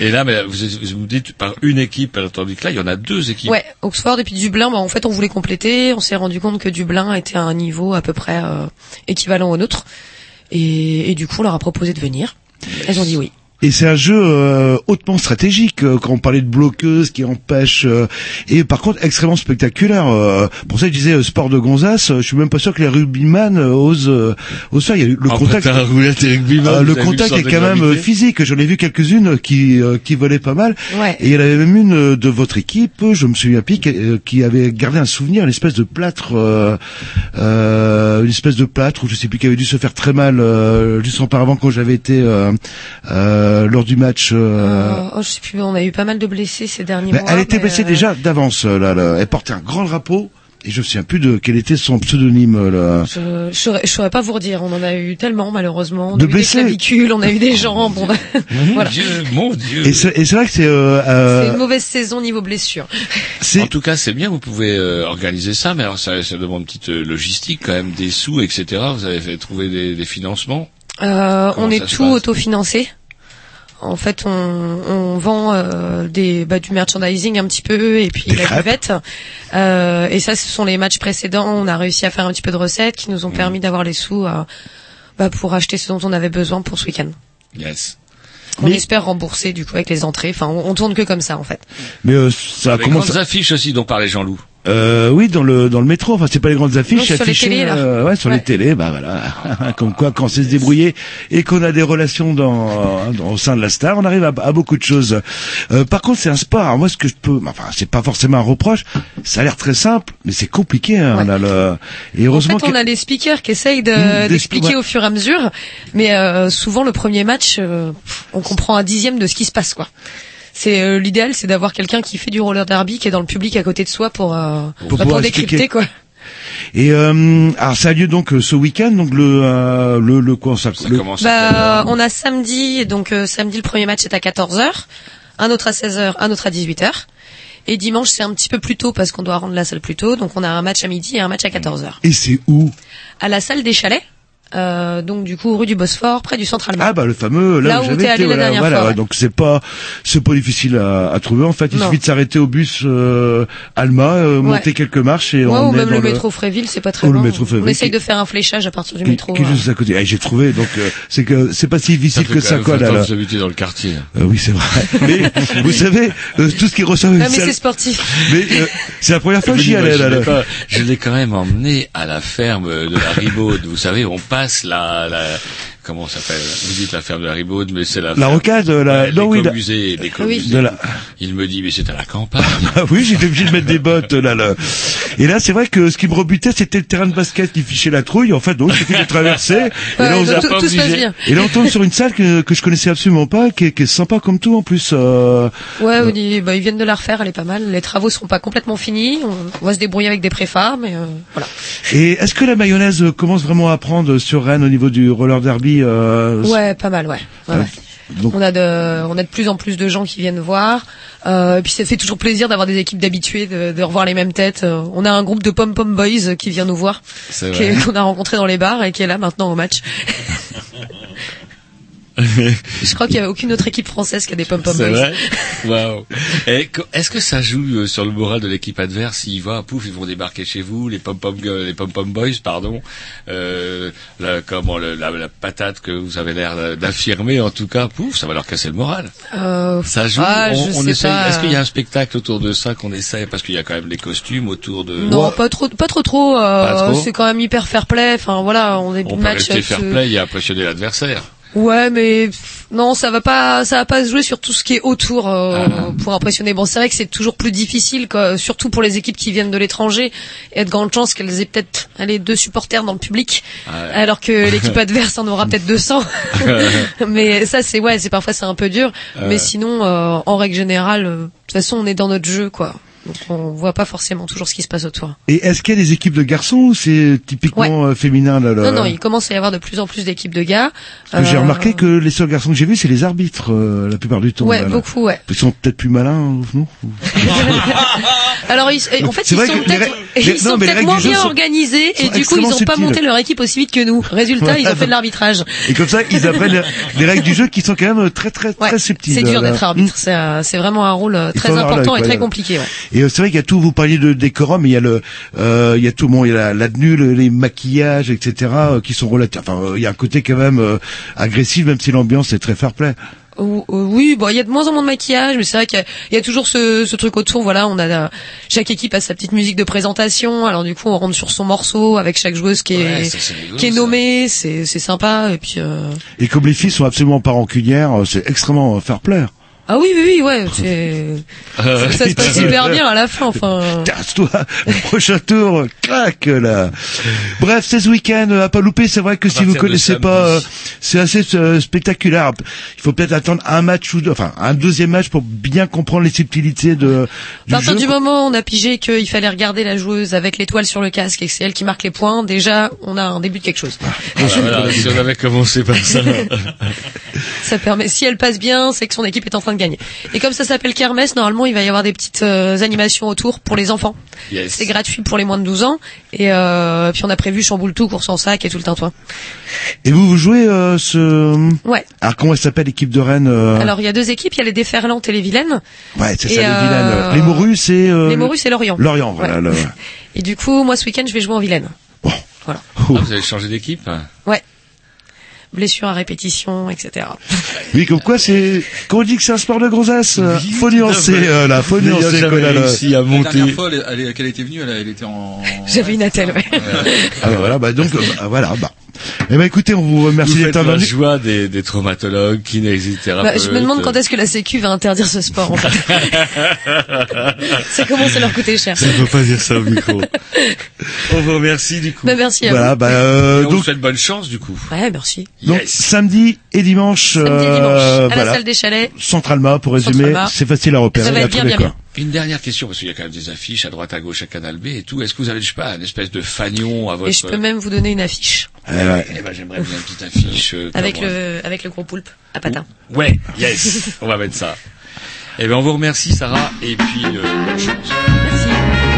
Et là, mais vous, vous dites par une équipe, tandis que là, il y en a deux équipes. Ouais, Oxford et puis Dublin. Bah, en fait, on voulait compléter. On s'est rendu compte que Dublin était à un niveau à peu près euh, équivalent au nôtre. Et, et du coup, on leur a proposé de venir. Elles ont dit oui. Et c'est un jeu euh, hautement stratégique euh, quand on parlait de bloqueuse qui empêche euh, et par contre extrêmement spectaculaire. euh, pour ça je disais euh, sport de gonzas. euh, je suis même pas sûr que les rugbyman euh, osent euh, osent faire. Il y a eu le En contact. et Euh, le contact est quand même gravité physique. J'en ai vu quelques-unes qui euh, qui volaient pas mal. Ouais. Et il y en avait même une de votre équipe, je me souviens plus, qui, euh, qui avait gardé un souvenir, une espèce de plâtre, euh, euh, une espèce de plâtre, ou je sais plus, qui avait dû se faire très mal euh, juste auparavant quand j'avais été euh, euh, lors du match. euh, Euh, oh, je sais plus, on a eu pas mal de blessés ces derniers mais mois. elle était blessée euh, déjà d'avance. euh, Là, là. Elle portait un grand drapeau. Et je me souviens plus de quel était son pseudonyme. euh, Là. Je, je, saurais, pas vous redire. On en a eu tellement malheureusement. On De a eu des blessés. clavicules, on a eu des jambes. on a- voilà. Dieu, mon Dieu. Et c'est vrai que c'est... Euh, C'est euh, une mauvaise saison niveau blessure. En tout cas, c'est bien, vous pouvez euh, organiser ça, mais alors ça, ça demande une petite euh, logistique quand même, des sous, etc. Vous avez fait trouver des, des financements? Euh, on est tout autofinancé. En fait, on, on vend euh, des bah, du merchandising un petit peu et puis Des la buvette. Euh, et ça, ce sont les matchs précédents. On a réussi à faire un petit peu de recettes qui nous ont permis d'avoir les sous euh, bah, pour acheter ce dont on avait besoin pour ce week-end. Yes. On Mais- espère rembourser du coup avec les entrées. Enfin, on, on tourne que comme ça en fait. mais euh, ça Les commence... grandes affiches aussi dont parlait Jean-Loup. Euh, oui, dans le dans le métro. Enfin, c'est pas les grandes affiches, Non, sur les télés, là. euh, ouais, sur Ouais. les télés. Bah voilà, comme quoi, quand on sait se débrouiller et qu'on a des relations dans, dans- au sein de la star, on arrive à, à beaucoup de choses. Euh, par contre, c'est un sport. Alors moi, ce que je peux, enfin, c'est pas forcément un reproche. Ça a l'air très simple, mais c'est compliqué. Hein, là, le... Et En heureusement fait, on a les speakers qui essayent de- Mmh, d'expliquer ouais. au fur et à mesure, mais euh, souvent le premier match, euh, on comprend un dixième de ce qui se passe, quoi. C'est euh, l'idéal, c'est d'avoir quelqu'un qui fait du roller derby, qui est dans le public à côté de soi pour euh, Pour bah, pour décrypter, expliquer. quoi. Et euh, alors ça a lieu donc euh, ce week-end, donc le euh, le le quoi ça, le- Bah, on a samedi, donc euh, samedi le premier match est à 14h, un autre à 16h, un autre à 18h. Et dimanche c'est un petit peu plus tôt parce qu'on doit rendre la salle plus tôt, donc on a un match à midi et un match à 14h. Et c'est où? À la salle des chalets, euh, donc du coup rue du Bosphore, près du centre allemand. Ah bah le fameux là, Là où où t'es allé la voilà, dernière voilà, fois, ouais, donc c'est pas c'est pas difficile à, à trouver en fait il Non. suffit de s'arrêter au bus euh, Alma euh, monter quelques marches et Ouais, on ou est même dans le métro Fréville, c'est pas très Oh, le loin. métro Fréville On essaye qui- de faire un fléchage à partir du qui, métro. qui est euh. juste à côté. Ah, j'ai trouvé donc euh, c'est que c'est pas si difficile que ça quoi là. Vous habitez dans le quartier. Euh, oui c'est vrai. Mais vous savez euh, tout ce qui ressemble Ah, mais c'est sportif. Mais euh, c'est la première fois que j'y allais là. je l'ai quand même emmené à la ferme de la Ribaude. Vous savez, on passe la, la comment ça s'appelle Vous dites la ferme de la Ribaude, mais c'est la La rocade, la- non, oui, la- Il me dit, mais c'est à la campagne. Ah oui, j'étais obligé de mettre des bottes là, là. Et là, c'est vrai que ce qui me rebutait, c'était le terrain de basket qui fichait la trouille. En fait, donc, il suffit de traverser. et là, on donc a- tout- tout se passe bien. Et là, on tombe sur une salle que, que je connaissais absolument pas, qui est, qui est sympa comme tout en plus. Euh, Ouais, on dit- bah, ils viennent de la refaire, elle est pas mal. Les travaux seront pas complètement finis. On, on va se débrouiller avec des préfars, mais euh, voilà. Et est-ce que la mayonnaise commence vraiment à prendre sur Rennes au niveau du roller derby euh, Ouais, pas mal, ouais. Ouais, Ouais. ouais. Donc- On a de, on a de plus en plus de gens qui viennent voir. Euh, et puis ça fait toujours plaisir d'avoir des équipes d'habitués, de, de revoir les mêmes têtes. Euh, On a un groupe de pom pom boys qui vient nous voir, qu'on a rencontré dans les bars et qui est là maintenant au match. Je crois qu'il y a aucune autre équipe française qui a des pom pom C'est boys. vrai co- Est-ce que ça joue euh, sur le moral de l'équipe adverse? S'ils voient, pouf, ils vont débarquer chez vous, les pom pom les pom pom boys, pardon. Euh, la, comment la, la patate que vous avez l'air d'affirmer, en tout cas, pouf, ça va leur casser le moral. Euh, Ça joue. ah, on, on. Est-ce qu'il y a un spectacle autour de ça qu'on essaye? Parce qu'il y a quand même les costumes autour de. Non, pas trop, pas trop trop. euh, trop C'est quand même hyper fair play. Enfin voilà, on est On peut match. rester avec fair play et impressionner l'adversaire. Ouais, mais pff, non, ça va pas, ça va pas se jouer sur tout ce qui est autour euh, Ah. pour impressionner. Bon, c'est vrai que c'est toujours plus difficile, quoi, surtout pour les équipes qui viennent de l'étranger. Il y a de grandes chances qu'elles aient peut-être allez, deux supporters dans le public, Ouais. alors que l'équipe adverse en aura peut-être 200. mais ça, c'est ouais, c'est parfois c'est un peu dur. Ouais. Mais sinon, euh, en règle générale, euh, de toute façon, on est dans notre jeu, quoi. Donc on voit pas forcément toujours ce qui se passe autour. Et est-ce qu'il y a des équipes de garçons ou c'est typiquement euh, féminin là, là Non, non, il commence à y avoir de plus en plus d'équipes de gars. J'ai Euh, remarqué que les seuls garçons que j'ai vus, c'est les arbitres euh, la plupart du temps. Ouais, là, beaucoup, ouais. Ils sont peut-être plus malins, non Alors, ils, en fait, ils sont peut-être ils sont peut-être moins bien organisés et du coup, ils n'ont pas monté leur équipe aussi vite que nous. Résultat, ils ont fait de l'arbitrage. Et comme ça, ils apprennent les règles du jeu qui sont quand même très très très subtiles. C'est dur d'être arbitre. C'est un- C'est vraiment un rôle euh, très important et très compliqué. Et euh, c'est vrai qu'il y a tout. Vous parliez de décorum, mais il y a le, euh, il y a tout. Bon, il y a la, la tenue, le- les maquillages, etc. euh, qui sont relatifs. Enfin, euh, il y a un côté quand même euh, agressif, même si l'ambiance est très fair play. Ou- ou- Oui, bon, il y a de moins en moins de maquillage, mais c'est vrai qu'il y a- il y, a toujours ce, ce truc autour. Voilà, on a chaque équipe a sa petite musique de présentation. Alors du coup, on rentre sur son morceau avec chaque joueuse qui est Ouais, ça, c'est rigolo, qui est nommée. C'est c'est sympa. Et puis euh, Et comme les filles sont absolument pas rancunières, euh, c'est extrêmement euh, fair play. Ah oui, oui, oui, ouais, c'est ça, se passe super bien à la fin. Enfin, Casse-toi, le prochain tour, euh, claque là. Bref, c'est ce week-end euh, à pas louper. C'est vrai que si partir vous connaissez pas, euh, c'est assez euh, spectaculaire. Il faut peut-être attendre un match ou deux, enfin un deuxième match pour bien comprendre les subtilités de à du partir jeu. du moment où on a pigé qu'il fallait regarder la joueuse avec l'étoile sur le casque et que c'est elle qui marque les points, déjà, on a un début de quelque chose. Voilà, si on avait commencé par ça. Ça permet, si elle passe bien, c'est que son équipe est en train de gagner. Et comme ça s'appelle Kermesse, normalement, il va y avoir des petites euh, animations autour pour les enfants. Yes. C'est gratuit pour les moins de 12 ans. Et euh, puis on a prévu chamboule tout, course en sac et tout le tintouin. Et vous vous jouez euh, ce. Ouais. Alors comment elle s'appelle l'équipe de Rennes euh, Alors il y a deux équipes, il y a les Déferlantes et les Vilaines. Ouais, c'est et, ça les vilaines. Les morues, c'est. euh, Les Morues, c'est Lorient. Lorient, voilà. Ouais. le- Et du coup, moi ce week-end, je vais jouer en Vilaine. Voilà. Ah, vous avez changé d'équipe? Ouais. Blessure à répétition, etc. Oui, comme quoi c'est. Quand on dit que c'est un sport de grosasse, euh, faut nuancer euh, là, faut nuancer. réussi à La monter. dernière fois, elle, elle- qu'elle était venue, elle, elle était en. J'avais une attelle, ouais. Ah bah voilà, bah donc euh, bah, voilà, bah. Eh ben écoutez, on vous remercie d'être faites la venu. joie des, des traumatologues, kinésithérapeutes. Bah, je me demande quand est-ce que la Sécu va interdire ce sport. En fait. ça commence à leur coûter cher. Ça peut pas dire ça au micro. On vous remercie du coup. Bah, merci à Voilà, vous. bah euh, Et on vous souhaite bonne chance du coup. Ouais, merci. donc Yes. samedi et dimanche, Samedi et euh, dimanche, à la voilà. salle des chalets. Centralma pour résumer, c'est facile à repérer. Ça va être bien, bien, bien. Une dernière question, parce qu'il y a quand même des affiches à droite à gauche à Canal B et tout. Est-ce que vous avez, je sais pas, une espèce de fanion à votre... Et je peux même vous donner une affiche Ouais, ouais. Eh ben, j'aimerais bien une petite affiche. euh, avec le avec le gros poulpe à patin. Ouais, yes. on va mettre ça. Eh ben, on vous remercie, Sarah, et puis, euh, bonne chance. Merci.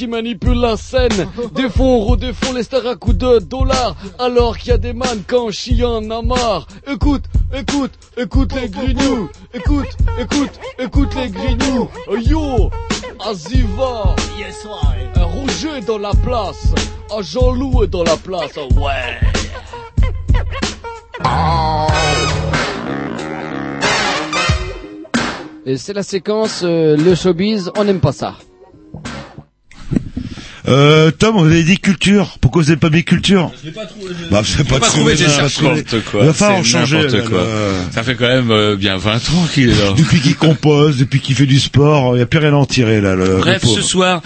Qui manipulent la scène. Défont, redéfont les stars à coups de dollars. Alors qu'il y a des man quand chien en a marre. Écoute, écoute, écoute les grignoux. Écoute, écoute, écoute les grignoux. Yo, Aziva. Un Roger est dans la place. Un Jean-Loup est dans la place. Ouais. Et c'est la séquence euh, le showbiz, on n'aime pas ça. Euh, Tom, vous avez dit culture. Pourquoi vous n'avez pas mis culture Je l'ai pas trouvé. Bah, je l'ai pas trouvé, trouvé, j'ai n'importe quoi. Il va falloir en C'est changer, quoi. Ça fait quand même euh, bien 20 ans qu'il est là. Depuis qu'il compose, depuis qu'il fait du sport, il n'y a plus rien à en tirer là. Le, Bref, le ce soir,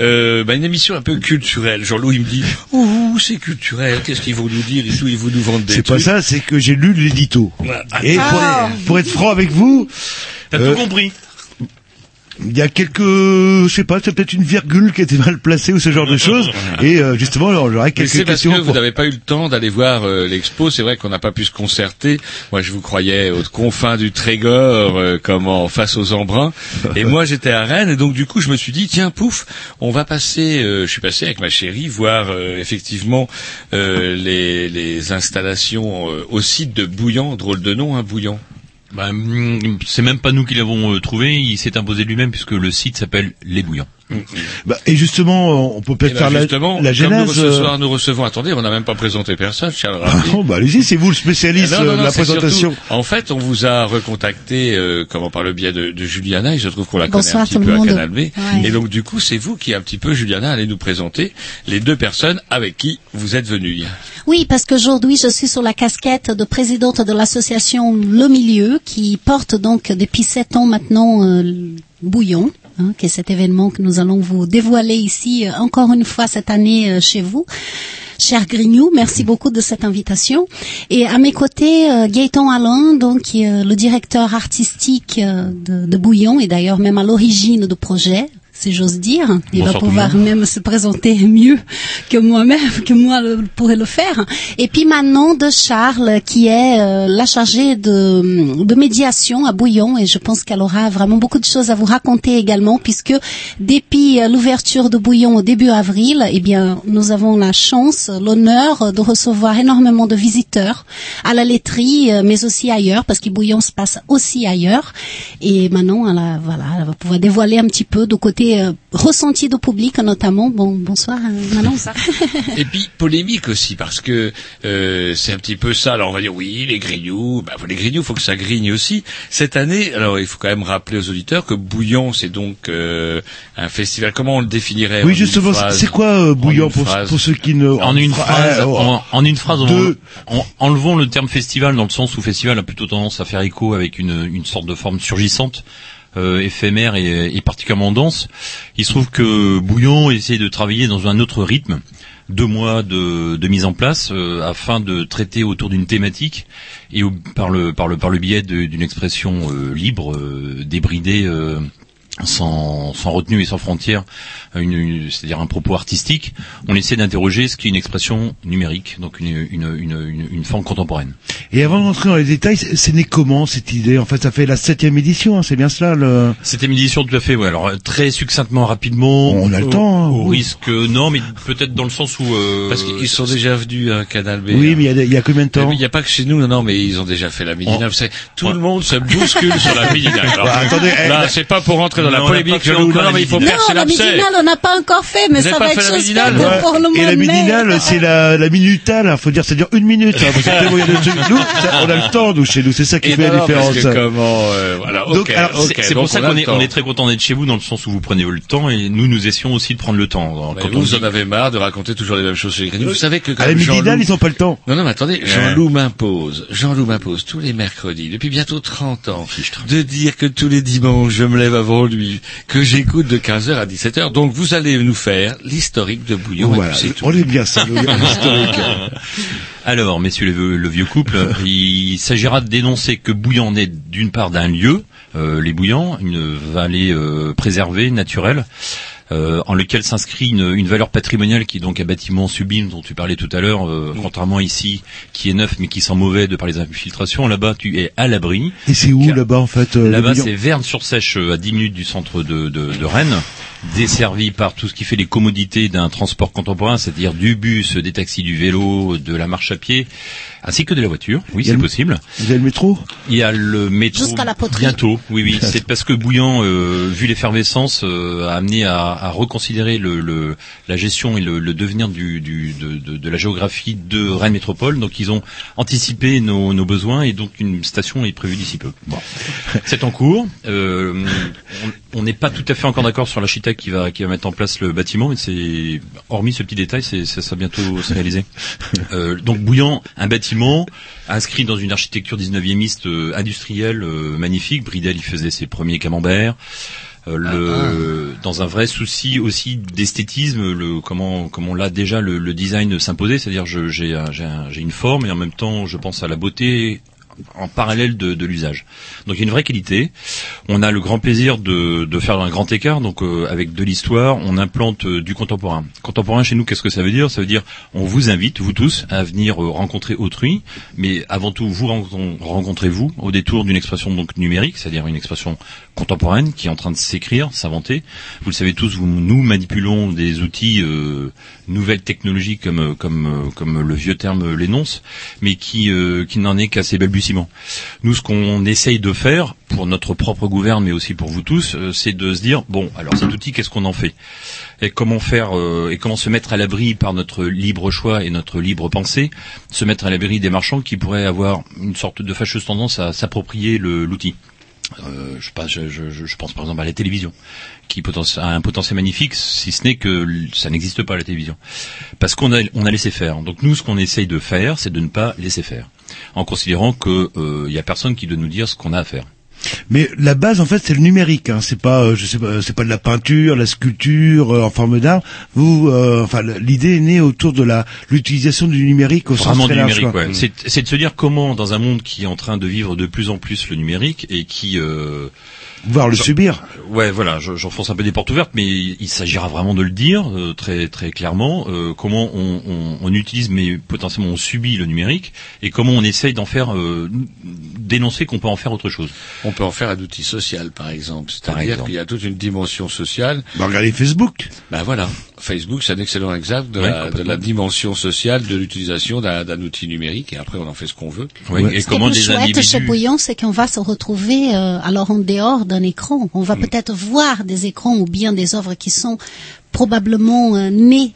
euh, bah, une émission un peu culturelle. Jean-Loup, il me dit, ouh, c'est culturel, qu'est-ce qu'ils vont nous dire et tout, ils vont nous vendre des C'est pas ça, c'est que j'ai lu l'édito. Et pour, Ah. pour être franc avec vous, T'as euh, tout compris. Il y a quelques, je sais pas, c'est peut-être une virgule qui a été mal placée ou ce genre de choses. Et euh, justement, j'aurais quelques c'est parce questions. que vous n'avez pas eu le temps d'aller voir euh, l'expo. C'est vrai qu'on n'a pas pu se concerter. Moi, je vous croyais aux confins du Trégor, euh, comme en face aux embruns. Et moi, j'étais à Rennes. Et donc, du coup, je me suis dit, tiens, pouf, on va passer. euh, je suis passé avec ma chérie voir euh, effectivement euh, les, les installations euh, au site de Bouillant. Drôle de nom, hein, Bouillant. Bah, mm, c'est même pas nous qui l'avons euh, trouvé, il s'est imposé lui-même puisque le site s'appelle Les Bouillants. Bah, et justement, on peut Eh peut-être ben, faire la, la comme nous, genèse. ce euh, soir, nous recevons. Attendez, on n'a même pas présenté personne. À le rappeler. Oh, bah allez-y, c'est vous le spécialiste Non, non, euh, de la présentation. surtout- en fait, on vous a recontacté, euh, comment par le biais de, de Juliana, et je trouve qu'on la Bonsoir, connaît un petit le peu monde. à Canal B. Ouais. Et donc, du coup, c'est vous qui, un petit peu, Juliana, allez nous présenter les deux personnes avec qui vous êtes venus. Oui, parce qu'aujourd'hui, je suis sur la casquette de présidente de l'association Le Milieu, qui porte donc depuis sept ans maintenant euh, Bouillon, hein, cet événement que nous allons vous dévoiler ici euh, encore une fois cette année euh, chez vous. Cher Grignou, merci beaucoup de cette invitation. Et à mes côtés, euh, Gaëtan Alain, donc le directeur artistique de, de Bouillon et d'ailleurs même à l'origine du projet, si j'ose dire. Il Bonsoir va pouvoir même se présenter mieux que moi-même, que moi le, pourrais le faire. Et puis maintenant de Charles, qui est euh, la chargée de, de médiation à Bouillon, et je pense qu'elle aura vraiment beaucoup de choses à vous raconter également, puisque depuis euh, l'ouverture de Bouillon au début avril, eh bien, nous avons la chance, l'honneur de recevoir énormément de visiteurs à la laiterie, euh, mais aussi ailleurs, parce que Bouillon se passe aussi ailleurs. Et maintenant, elle, a- voilà, elle va pouvoir dévoiler un petit peu du côté euh, ressenti du public, notamment. Bon, bonsoir, euh, Manon. Et puis polémique aussi parce que euh, c'est un petit peu ça. Alors on va dire oui, les grignoux, bah, les grignoux, faut que ça grigne aussi. Cette année, alors il faut quand même rappeler aux auditeurs que Bouillon, c'est donc euh, un festival. Comment on le définirait en Oui, une justement, phrase c'est quoi euh, une pour, pour ceux qui ne... En une fra- phrase, ah, oh. en, en une phrase, en- enlevons le terme festival dans le sens où festival a plutôt tendance à faire écho avec une, une sorte de forme surgissante, euh, éphémère et, et particulièrement dense. Il se trouve que Bouillon essaie de travailler dans un autre rythme, deux mois de, mise en place euh, afin de traiter autour d'une thématique et par le par le par le biais d'une expression euh, libre, débridée. Euh, sans, sans retenue et sans frontières, une, une- c'est-à-dire un propos artistique, on essaie d'interroger ce qui est une expression numérique, donc une, une, une, une, une forme contemporaine. Et avant d'entrer dans les détails, c'est né comment cette idée? En fait, ça fait la septième édition, hein, c'est bien cela le... Une édition tout à fait, ouais. Alors euh, très succinctement, rapidement. On a le temps, hein. Au Oui. risque, euh, non, mais peut-être dans le sens où. euh, Parce qu'ils sont déjà venus à Canal B. Oui, hein. mais il y a, il y a combien de temps? Il n'y a pas que chez nous, non, non, mais ils ont déjà fait la midinale. On- Vous savez, tout le monde se bouscule sur la. Alors, Bah, attendez, eh, là, là- c'est pas pour rentrer dans la Non, polémique, non, la mais il faut midinale. percer Non, la l'abcès. midinale, on n'a pas encore fait, mais Vous ça va être Ouais. pour le mois Et la midinale, c'est la, la minutale, hein, faut dire, ça dure une minute. Hein. Nous, on a le temps, nous, chez nous, c'est ça qui Et fait non, la différence. euh, c'est pour ça qu'on est, temps. on est très content d'être chez vous dans le sens où vous prenez le temps et nous nous essayons aussi de prendre le temps. Mais Quand vous, en avez marre de raconter toujours les mêmes choses chez les. Vous savez que quand À la même midinale, ils ont pas le temps. Non, non, mais attendez, Jean-Loup m'impose, Jean-Loup m'impose tous les mercredis, depuis bientôt 30 ans, de dire que tous les dimanches, je me lève avant que j'écoute de 15h à 17h. Donc, vous allez nous faire l'historique de Bouillon. Voilà, tout. on est bien ça, le- l'historique. Alors, messieurs le, vieux- le vieux couple, il s'agira de dénoncer que Bouillant naît d'une part d'un lieu, euh, les Bouillants, une vallée euh, préservée, naturelle, euh, en lequel s'inscrit une, une valeur patrimoniale qui est donc un bâtiment sublime dont tu parlais tout à l'heure, euh, contrairement ici qui est neuf mais qui sent mauvais de par les infiltrations. Là-bas, tu es à l'abri. Et c'est où là-bas en fait euh, Là-bas, c'est Verne-sur-Sèche, euh, à 10 minutes du centre de, de, de Rennes, desservi par tout ce qui fait les commodités d'un transport contemporain, c'est-à-dire du bus, des taxis, du vélo, de la marche à pied, ainsi que de la voiture. Oui, Il y a c'est le- possible. Vous avez le métro Il y a le métro Jusqu'à la poterie. bientôt. Oui, oui. C'est parce que Bouillan, euh, vu l'effervescence, euh, a amené à, à reconsidérer le, le- la gestion et le, le devenir du, du- de, de- de la géographie de Rennes Métropole. Donc, ils ont anticipé nos, nos besoins et donc une station est prévue d'ici peu. Bon. C'est en cours. Euh, on- n'est pas tout à fait encore d'accord sur l'architecte qui va, qui va mettre en place le bâtiment. Mais c'est hormis ce petit détail, c'est ça, va bientôt se réaliser. Euh, donc Bouillant, un bâtiment inscrit dans une architecture 19e euh, industrielle euh, magnifique. Bridel, il faisait ses premiers camemberts. Euh, le, dans un vrai souci aussi d'esthétisme, le comment comment là déjà le, le design s'imposait, c'est-à-dire je- j'ai un- j'ai un- j'ai une forme et en même temps je pense à la beauté en parallèle de, de l'usage. Donc il y a une vraie qualité. On a le grand plaisir de, de faire un grand écart. Donc euh, avec de l'histoire, on implante euh, du contemporain. Contemporain chez nous, qu'est-ce que ça veut dire? Ça veut dire on vous invite, vous tous, à venir euh, rencontrer autrui, mais avant tout vous rencontrez- rencontrez-vous au détour d'une expression donc numérique, c'est-à-dire une expression contemporaine qui est en train de s'écrire, s'inventer. Vous le savez tous, nous manipulons des outils nouvelles technologies comme euh, comme euh, comme le vieux terme l'énonce, mais qui euh, qui n'en est qu'à ses balbutiements. Nous, ce qu'on essaye de faire pour notre propre gouverne, mais aussi pour vous tous, c'est de se dire bon, alors cet outil, qu'est-ce qu'on en fait? Et comment faire et comment se mettre à l'abri par notre libre choix et notre libre pensée, se mettre à l'abri des marchands qui pourraient avoir une sorte de fâcheuse tendance à s'approprier l'outil? Euh, je, pense, je, pense par exemple à la télévision, qui a un potentiel magnifique, si ce n'est que ça n'existe pas la télévision, parce qu'on a, on a laissé faire. Donc nous, ce qu'on essaye de faire, c'est de ne pas laisser faire, en considérant que euh, il y a personne qui doit nous dire ce qu'on a à faire. Mais la base, en fait, c'est le numérique. Hein. C'est pas, euh, je sais pas, c'est pas de la peinture, la sculpture euh, en forme d'art. Vous, euh, enfin, l'idée est née autour de la l'utilisation du numérique au Vraiment sens du très large, ouais. C'est, c'est de se dire comment, dans un monde qui est en train de vivre de plus en plus le numérique et qui Voir le J'en- subir. Ouais, voilà, je- j'enfonce un peu des portes ouvertes, mais il s'agira vraiment de le dire euh, très très clairement. euh, comment on, on, on utilise, mais potentiellement on subit le numérique, et comment on essaye d'en faire euh, dénoncer qu'on peut en faire autre chose. On peut en faire un outil social, par exemple. C'est-à-dire exemple. qu'il y a toute une dimension sociale. Bah, regardez Facebook. Ben voilà, Facebook, c'est un excellent exemple de, Ouais, la, de complètement. la dimension sociale de l'utilisation d'un d'un outil numérique, et après on en fait ce qu'on veut. Oui, et Ce qui comment est plus des chouette individus. C'est qu'on va se retrouver euh, alors en dehors d'un écran. On va peut-être voir des écrans ou bien des œuvres qui sont probablement euh, nées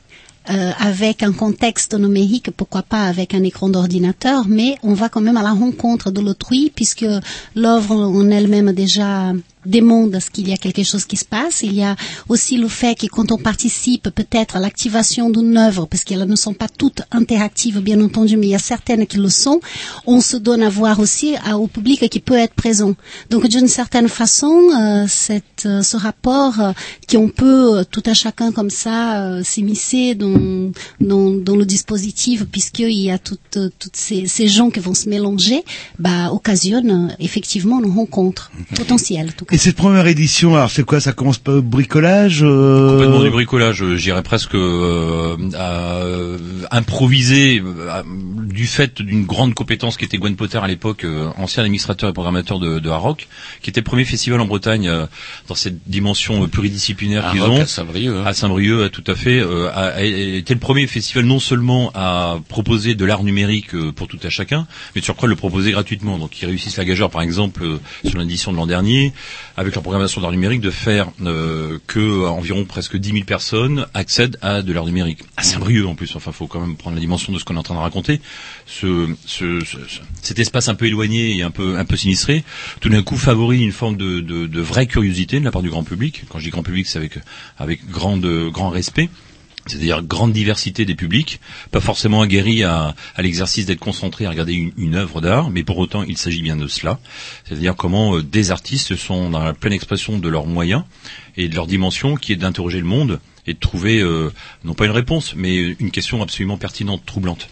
euh, avec un contexte numérique, pourquoi pas avec un écran d'ordinateur, mais on va quand même à la rencontre de l'autrui puisque l'œuvre en elle-même déjà démontre ce qu'il y a quelque chose qui se passe. Il y a aussi le fait que quand on participe peut-être à l'activation d'une œuvre, parce qu'elles ne sont pas toutes interactives bien entendu, mais il y a certaines qui le sont, on se donne à voir aussi à- au public qui peut être présent. Donc d'une certaine façon, euh, cette, euh, ce rapport euh, qu'on peut euh, tout à chacun comme ça euh, s'immiscer dans, dans, dans le dispositif, puisqu'il y a toutes, euh, toutes ces, ces gens qui vont se mélanger, bah, occasionne euh, effectivement une rencontre potentielle. en tout cas. Et cette première édition, alors c'est quoi? Ça commence par bricolage euh, Complètement du bricolage, euh, j'irais presque euh, à euh, improviser euh, du fait d'une grande compétence qui était Gwen Potter à l'époque, euh, ancien administrateur et programmateur de, de Harrock, qui était le premier festival en Bretagne euh, dans cette dimension euh, pluridisciplinaire qu'ils ont. à Saint-Brieuc, hein. À Saint-Brieuc, tout à fait. euh, a, a été le premier festival non seulement à proposer de l'art numérique euh, pour tout à chacun, mais de surcroît le proposer gratuitement. Donc ils réussissent la gageure, par exemple, euh, sur l'édition de l'an dernier, avec leur programmation d'art numérique, de faire euh, que euh, environ presque 10 000 personnes accèdent à de l'art numérique. À Saint-Brieuc en plus. Enfin, faut quand même prendre la dimension de ce qu'on est en train de raconter. Ce, ce, ce- ce- cet espace un peu éloigné et un peu un peu sinistré, tout d'un coup favorise une forme de, de, de vraie curiosité de la part du grand public. Quand je dis grand public, c'est avec avec grand respect c'est-à-dire grande diversité des publics, pas forcément aguerris à, l'exercice d'être concentrés à regarder une, une œuvre d'art, mais pour autant il s'agit bien de cela, c'est-à-dire comment euh, des artistes sont dans la pleine expression de leurs moyens et de leur dimension qui est d'interroger le monde et de trouver euh, non pas une réponse, mais une question absolument pertinente, troublante.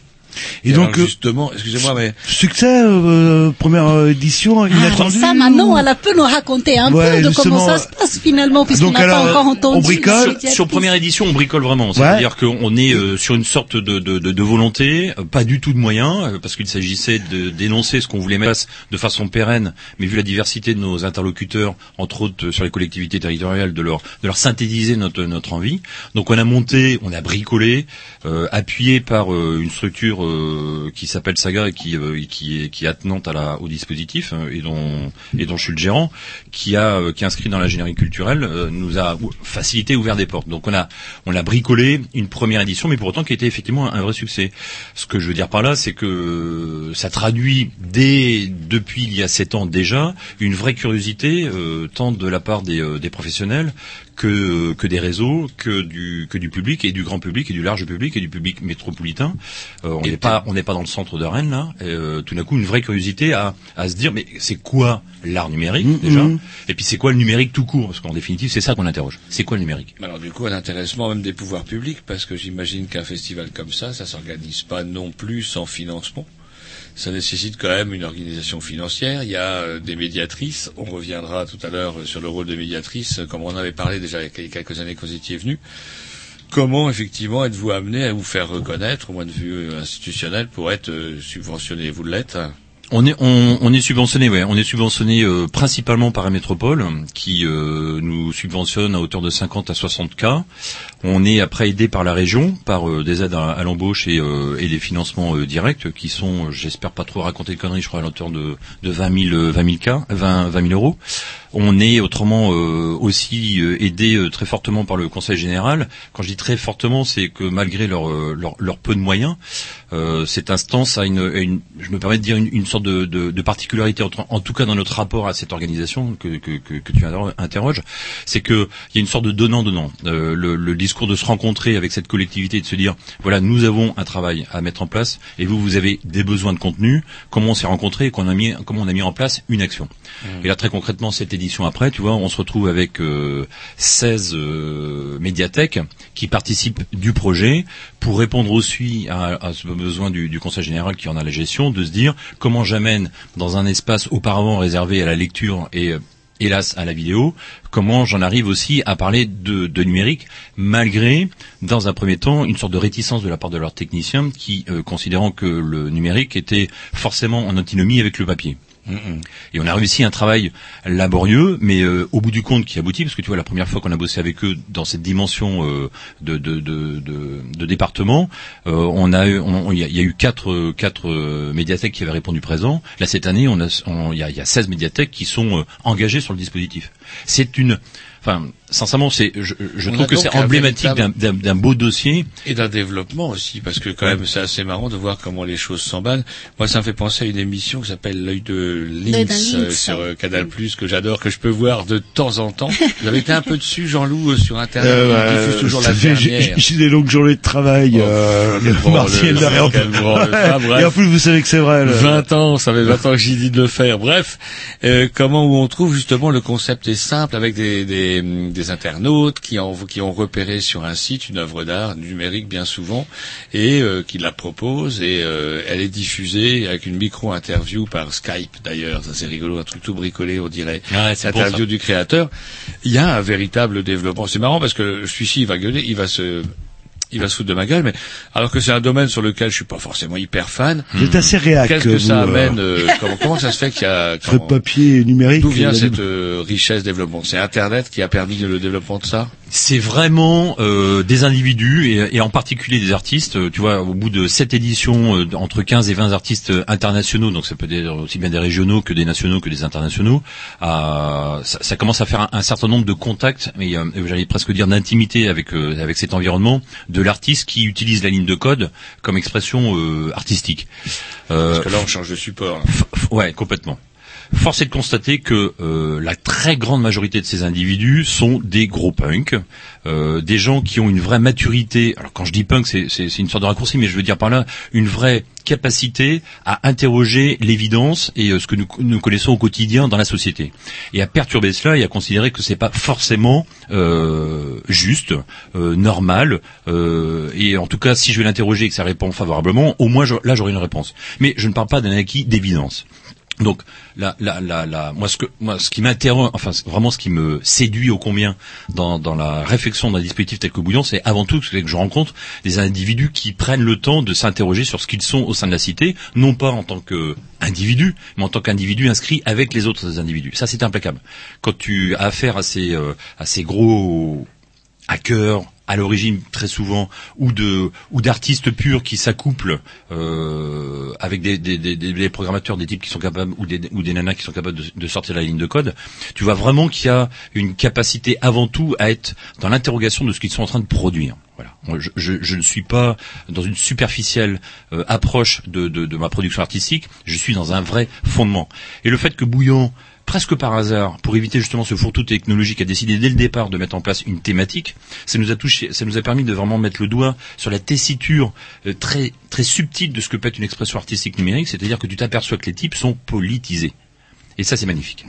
Et alors, donc, euh, justement, excusez-moi, mais succès, euh, première euh, édition Ah, inattendue. ça, maintenant, elle peut nous raconter un Ouais, peu de comment ça se passe finalement, puisqu'on n'a pas encore entendu. on bricole. les Sur première édition, on bricole vraiment. C'est-à-dire qu'on est euh, sur une sorte de, de, de, de volonté, euh, pas du tout de moyens, euh, parce qu'il s'agissait de dénoncer ce qu'on voulait mettre de façon pérenne, mais vu la diversité de nos interlocuteurs, entre autres euh, sur les collectivités territoriales, de leur, de leur synthétiser notre, notre envie. Donc on a monté, on a bricolé, euh, appuyé par euh, une structure euh, qui s'appelle Saga et qui, euh, qui, est, qui est attenante à la, au dispositif euh, et dont, et dont je suis le gérant, qui a euh, qui est inscrit dans l'ingénierie culturelle, euh, nous a facilité, ouvert des portes. Donc on a on a bricolé une première édition, mais pour autant qui été effectivement un vrai succès. Ce que je veux dire par là, c'est que euh, ça traduit dès depuis il y a sept ans déjà une vraie curiosité euh, tant de la part des, des professionnels que que des réseaux, que du que du public et du grand public et du large public et du public métropolitain. Euh, on n'est pas on n'est pas dans le centre de Rennes là. Et, euh, tout d'un coup, une vraie curiosité à à se dire mais c'est quoi l'art numérique déjà mhm. Et puis c'est quoi le numérique tout court? Parce qu'en définitive, c'est ça qu'on interroge. C'est quoi le numérique? Alors du coup, un intéressement même des pouvoirs publics, parce que j'imagine qu'un festival comme ça, ça s'organise pas non plus sans financement. Ça nécessite quand même une organisation financière. Il y a euh, des médiatrices. On reviendra tout à l'heure euh, sur le rôle de médiatrice, euh, comme on avait parlé déjà il y a quelques années que vous étiez venu. Comment effectivement êtes-vous amené à vous faire reconnaître, au moins de vue institutionnel, pour être subventionné? Vous l'êtes hein On est on, on est subventionné, ouais. On est subventionné euh, principalement par la métropole qui euh, nous subventionne à hauteur de 50 à 60 k. On est après aidé par la région, par euh, des aides à, à l'embauche et, euh, et des financements euh, directs qui sont, euh, j'espère pas trop raconter de conneries, je crois à hauteur de, de 20 000 euh, 20 000 k, 20 20 000 euros. On est autrement euh, aussi euh, aidé euh, très fortement par le Conseil général. Quand je dis très fortement, c'est que malgré leur, euh, leur, leur peu de moyens, euh, cette instance a une, une- je me permets de dire une, une sorte de, de, de particularité, en, en tout cas dans notre rapport à cette organisation que, que, que, que tu inter- interroges, c'est que il y a une sorte de donnant-donnant. Euh, le, le discours de se rencontrer avec cette collectivité, et de se dire voilà, nous avons un travail à mettre en place et vous, vous avez des besoins de contenu. Comment on s'est rencontrés et qu'on a mis, comment on a mis en place une action. Et là, très concrètement, cette après, tu vois, on se retrouve avec euh, 16 euh, médiathèques qui participent du projet pour répondre aussi à, ce besoin du, Conseil général qui en a la gestion, de se dire comment j'amène dans un espace auparavant réservé à la lecture et euh, hélas à la vidéo, comment j'en arrive aussi à parler de, numérique, malgré, dans un premier temps, une sorte de réticence de la part de leurs techniciens qui, euh, considérant que le numérique était forcément en antinomie avec le papier. Et on a réussi un travail laborieux, mais euh, au bout du compte qui aboutit, parce que tu vois, la première fois qu'on a bossé avec eux dans cette dimension euh, de, de, de, de, département, euh, on a eu, on- il y, a- il eu quatre, quatre médiathèques qui avaient répondu présent. Là, cette année, on a, on- il y a, il y a 16 médiathèques qui sont engagées sur le dispositif. C'est une, enfin, sincèrement, c'est, je, je trouve a que c'est emblématique d'un, véritable- d'un, d'un beau dossier. Et d'un développement aussi, parce que quand même c'est assez marrant de voir comment les choses s'emballent. Moi ça me fait penser à une émission qui s'appelle L'œil de Lynx euh, lynx. sur euh, Canal+, que j'adore, que je peux voir de temps en temps. Vous avez été un peu dessus Jean-Loup euh, sur Internet, Euh, diffuse toujours la fait- j'ai- dernière. J'ai des longues journées de travail, euh, quel le branle, mardi et le derrière. Et en plus, vous savez que c'est vrai. là. 20 ans, ça fait 20 ans que j'ai dit de le faire. Bref, euh, comment où on trouve justement le concept est simple avec des, des, des internautes qui ont, qui ont repéré sur un site une œuvre d'art numérique bien souvent et euh, qui la proposent et euh, elle est diffusée avec une micro-interview par Skype d'ailleurs. Ça c'est rigolo, un truc tout bricolé on dirait. Ouais, pour Interview du créateur. Il y a un véritable développement. C'est marrant parce que celui-ci il va gueuler, il va se il va se foutre de ma gueule, mais alors que c'est un domaine sur lequel je suis pas forcément hyper fan. Vous êtes assez réac, Qu'est-ce que vous, ça euh, amène euh, comment, comment ça se fait qu'il y a papier numérique. D'où vient cette euh, richesse développement? C'est Internet qui a permis le développement de ça? C'est vraiment euh, des individus et, et en particulier des artistes. Euh, Tu vois, au bout de sept éditions, euh, entre 15 et 20 artistes euh, internationaux, donc ça peut être aussi bien des régionaux que des nationaux que des internationaux, euh, ça, ça commence à faire un, un certain nombre de contacts, mais j'allais presque dire d'intimité avec euh, avec cet environnement de l'artiste qui utilise la ligne de code comme expression euh, artistique. Euh, Parce que là on change de support. Ouais, complètement. Force est de constater que euh, la très grande majorité de ces individus sont des gros punks, euh, des gens qui ont une vraie maturité. Alors quand je dis punk, c'est une sorte de raccourci, mais je veux dire par là une vraie capacité à interroger l'évidence et euh, ce que nous, nous connaissons au quotidien dans la société, et à perturber cela et à considérer que c'est pas forcément euh, juste, euh, normal, et en tout cas si je vais l'interroger et que ça répond favorablement, au moins là j'aurai une réponse. Mais je ne parle pas d'un acquis d'évidence. Donc, la, la, la, la- moi, ce que, moi, ce qui m'interroge, enfin, vraiment ce qui me séduit au combien dans, la réflexion d'un dispositif tel que Bouillon, c'est avant tout que je rencontre des individus qui prennent le temps de s'interroger sur ce qu'ils sont au sein de la cité, non pas en tant qu'individu, mais en tant qu'individu inscrit avec les autres individus. Ça, c'est implacable. Quand tu as affaire à ces, euh, à ces gros hackers à l'origine très souvent ou de ou d'artistes purs qui s'accouplent euh, avec des, des, des, des- programmateurs des types qui sont capables ou des ou des nanas qui sont capables de, de sortir la ligne de code tu vois vraiment qu'il y a une capacité avant tout à être dans l'interrogation de ce qu'ils sont en train de produire. Voilà. Je, je, je ne suis pas dans une superficielle euh, approche de, de, de ma production artistique. Je suis dans un vrai fondement. Et le fait que Bouillon presque par hasard, pour éviter justement ce fourre-tout technologique, a décidé dès le départ de mettre en place une thématique. Ça nous a touché, ça nous a permis de vraiment mettre le doigt sur la tessiture euh, très très subtile de ce que peut être une expression artistique numérique, c'est-à-dire que tu t'aperçois que les types sont politisés. Et ça, c'est magnifique.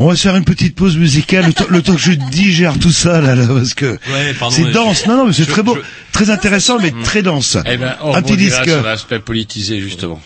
On va se faire une petite pause musicale, le temps, le temps que je digère tout ça là, là parce que Ouais, c'est dense. je- Non, non, mais c'est très beau, je- très intéressant, mais très dense. Eh ben, on un petit disque. sur l'aspect politisé, justement.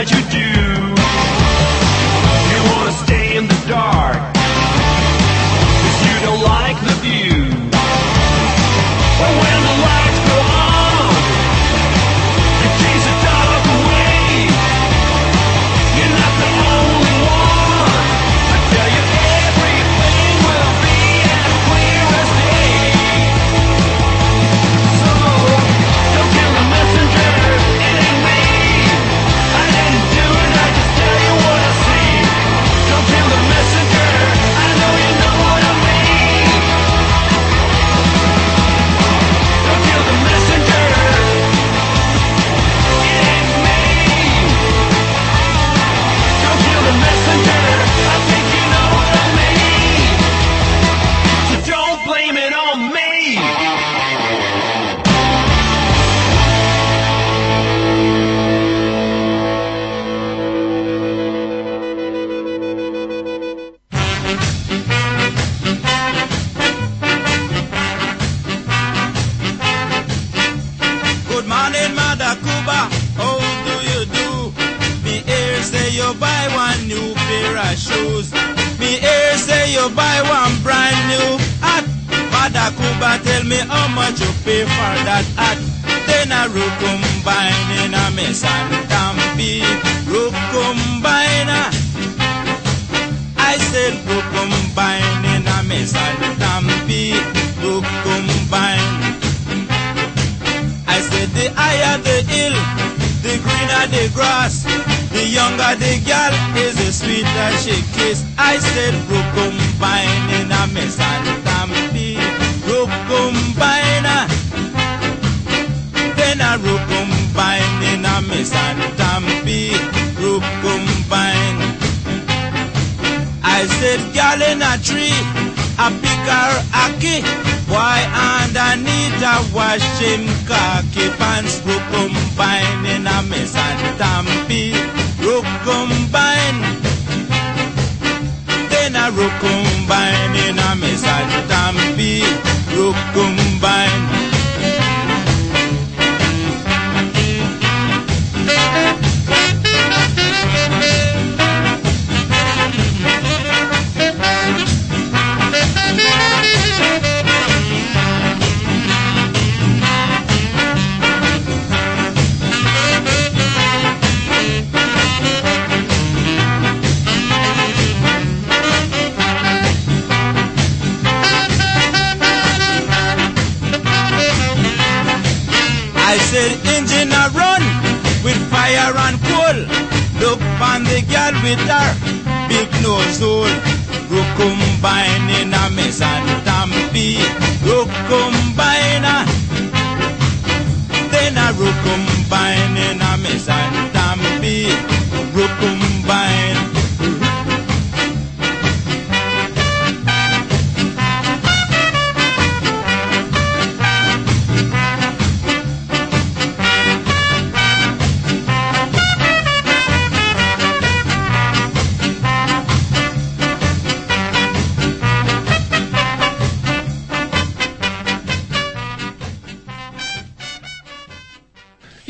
What you do.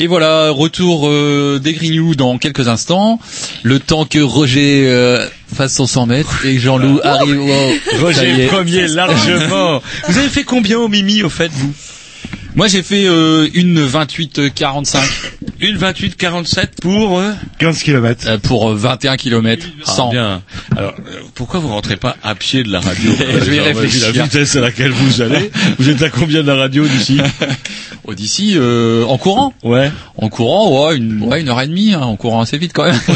Et voilà, retour euh, des Grignoux dans quelques instants. Le temps que Roger euh, fasse son 100 mètres et que Jean-Loup arrive au... Ça y Roger est. premier largement. vous avez fait combien au Mimi au fait vous? Moi j'ai fait euh, une 28 45. Une 28 47 pour euh, 15 km. pour 21 km. Ah, 100. bien. Alors euh, pourquoi vous rentrez pas à pied de la radio Je vais réfléchir. La vitesse à laquelle vous allez. Vous êtes à combien de la radio d'ici Oh, d'ici euh, en courant Ouais. En courant, ouais, une, ouais, une heure et demie, hein, en courant assez vite quand même.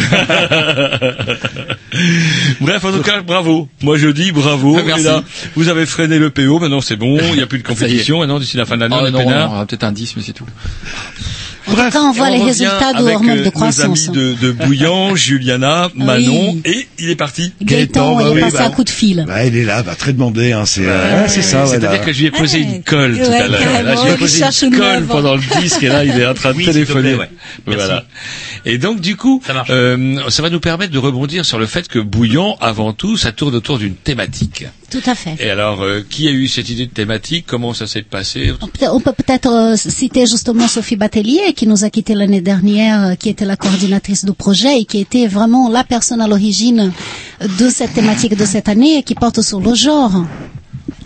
Bref, en tout cas, bravo. Moi, je dis bravo. Ah, merci. Là, vous avez freiné le PO. Maintenant, c'est bon. Il n'y a plus de compétition. Maintenant, d'ici la fin de l'année, Ah, on est non, peinard. non, peut-être un 10, mais c'est tout. Tout cas, on voit les résultats de hormones euh, de croissance. Nos amis de, de Bouillant, Juliana, Manon, Oui. et il est parti. Gaëtan, il bah est oui, passé bah. un coup de fil. Bah, il est là, bah, très demandé, hein, c'est, euh, c'est ça, ouais, C'est-à-dire que je lui ai posé une colle tout Ouais, à l'heure. Je lui ai il posé une colle pendant le disque et là, il est en train de téléphoner. plaît, ouais. Merci. Voilà. Et donc, du coup, euh, ça va nous permettre de rebondir sur le fait que Bouillant, avant tout, ça tourne autour d'une thématique. Tout à fait. Et alors, euh, qui a eu cette idée de thématique? Comment ça s'est passé? On peut peut-être euh, citer justement Sophie Batelier qui nous a quitté l'année dernière, euh, qui était la coordinatrice du projet et qui était vraiment la personne à l'origine de cette thématique de cette année et qui porte sur le genre.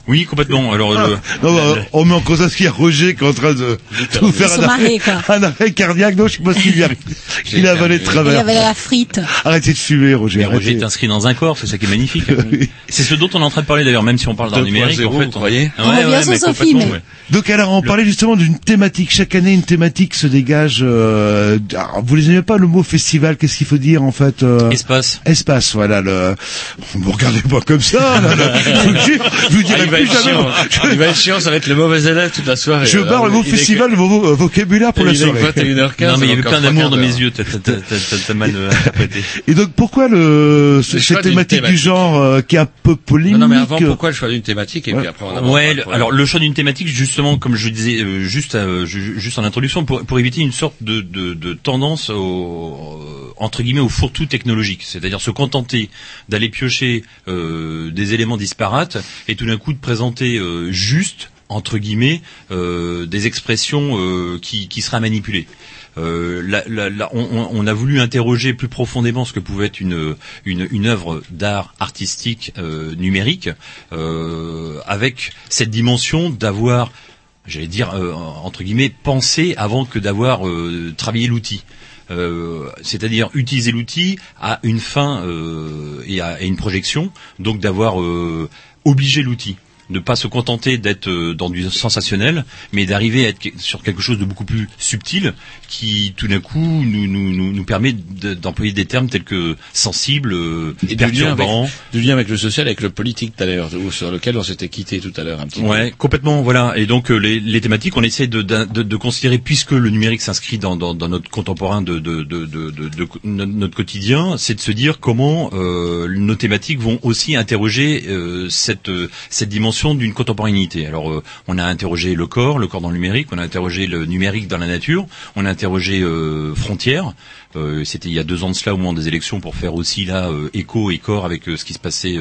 Oui, complètement. Alors, Ah, le- non, bah, on met en cause à ce qu'il y a Roger qui est en train de tout faire Se un arrêt, marrer, quoi. un arrêt cardiaque. Non, je sais pas qu'il lui arrive. Il a avalé de Il travers. avait la frite. Arrêtez de fumer, Roger. Mais Roger est inscrit dans un corps, c'est ça qui est magnifique. c'est ce dont on est en train de parler d'ailleurs, même si on parle d'un 2.0, numérique. En fait, vous voyez Ouais, On revient ouais, sur Sophie, mais- ouais. Donc alors on parlait justement d'une thématique. Chaque année une thématique se dégage. Euh, alors, vous les aimez pas le mot festival Qu'est-ce qu'il faut dire en fait euh, Espace. Espace, voilà. Le... Vous regardez pas comme ça. là, là. Je vous jure, va être jamais. chiant. Je- Il va être chiant, ça va être le mauvais élève toute la soirée. Je barre le mot festival de vos euh, vocabulaire pour la soirée. 21h15, Non, mais il y avait plein d'amour dans mes yeux. T'as- t'as- t'as- t'as t'as mal euh, interprété. Et donc pourquoi le, Le cette d'une thématique, du genre euh, qui est un peu polémique Non, non, mais avant, pourquoi le choix d'une thématique et puis après on Ouais, le alors le choix d'une thématique, justement, comme je disais euh, juste euh, ju- juste en introduction, pour, pour éviter une sorte de, de, de tendance au, entre guillemets au fourre-tout technologique, c'est-à-dire se contenter d'aller piocher euh, des éléments disparates et tout d'un coup de euh, juste entre guillemets euh, des expressions euh, qui, qui seraient manipulées. on, a voulu interroger plus profondément ce que pouvait être une une, œuvre d'art artistique numérique avec cette dimension d'avoir j'allais dire entre guillemets pensé avant que d'avoir travaillé l'outil. C'est-à-dire utiliser l'outil à une fin et à, une projection, donc d'avoir obligé l'outil, de pas se contenter d'être euh, dans du sensationnel, mais d'arriver à être sur quelque chose de beaucoup plus subtil, qui tout d'un coup nous, nous, nous, nous permet de- d'employer des termes tels que sensible, euh, Et du lien, avec, perturbant. du lien avec le social, avec le politique tout à l'heure, ou sur lequel on s'était quitté tout à l'heure un petit Ouais, complètement, voilà. Et donc euh, les, les thématiques, on essaie de, de, de- de considérer, puisque le numérique s'inscrit dans, dans, dans notre contemporain de, de, de, de, de- de- no- notre quotidien, c'est de se dire comment euh, nos thématiques vont aussi interroger euh, cette, cette dimension d'une contemporanéité. Alors, euh, on a interrogé le corps, le corps dans le numérique, on a interrogé le numérique dans la nature, on a interrogé euh, frontières. Euh, C'était il y a deux ans de cela au moment des élections pour faire aussi là écho et corps avec ce qui se passait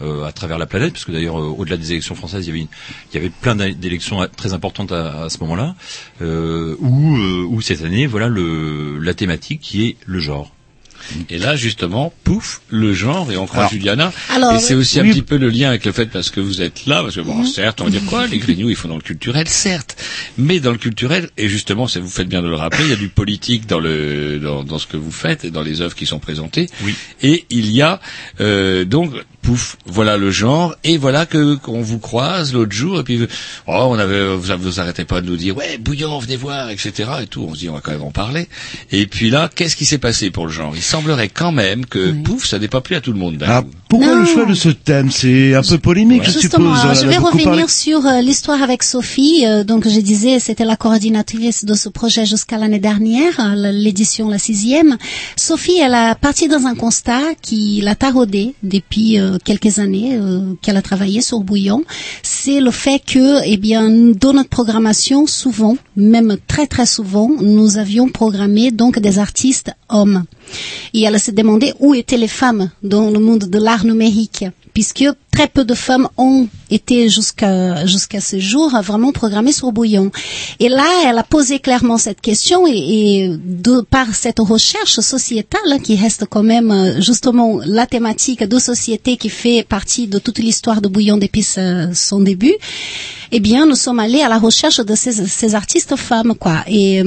à travers la planète, parce que d'ailleurs au-delà des élections françaises, il y avait, plein d'é- d'élections très importantes à, ce moment-là, où, où cette année, voilà la thématique qui est le genre. Et là, justement, pouf, le genre, et on croit Alors- Juliana. Alors, et c'est aussi oui. un petit peu le lien avec le fait parce que vous êtes là, parce que bon, certes, on va dire quoi, les grignoux, ils font dans le culturel, certes. Mais dans le culturel, et justement, ça vous faites bien de le rappeler, il y a du politique dans le, dans, dans ce que vous faites et dans les œuvres qui sont présentées. Oui. Et il y a, euh, donc, pouf, voilà le genre, et voilà que, qu'on vous croise l'autre jour, et puis, oh, on avait, vous, vous arrêtez pas de nous dire, ouais, bouillon, venez voir, etc., et tout. On se dit, on va quand même en parler. Et puis là, qu'est-ce qui s'est passé pour le genre? Il semblerait quand même que, pouf, ça n'est pas plu à tout le monde Ah, pourquoi Non. le choix de ce thème C'est un peu polémique, je Justement, suppose. On je vais revenir parlé. sur euh, l'histoire avec Sophie. Euh, donc, je disais, c'était la coordinatrice de ce projet jusqu'à l'année dernière, euh, l'édition la sixième. Sophie, elle a parti dans un constat qui l'a taraudé depuis euh, quelques années euh, qu'elle a travaillé sur Bouillon. C'est le fait que, eh bien, dans notre programmation, souvent, même très très souvent, nous avions programmé donc des artistes hommes. Et elle s'est demandé où étaient les femmes dans le monde de l'art numérique, puisque très peu de femmes ont été jusqu'à jusqu'à ce jour vraiment programmées sur Bouillon. Et là, elle a posé clairement cette question et, de par cette recherche sociétale qui reste quand même justement la thématique de société qui fait partie de toute l'histoire de Bouillon depuis son début, eh bien, nous sommes allés à la recherche de ces, ces artistes femmes, quoi. Et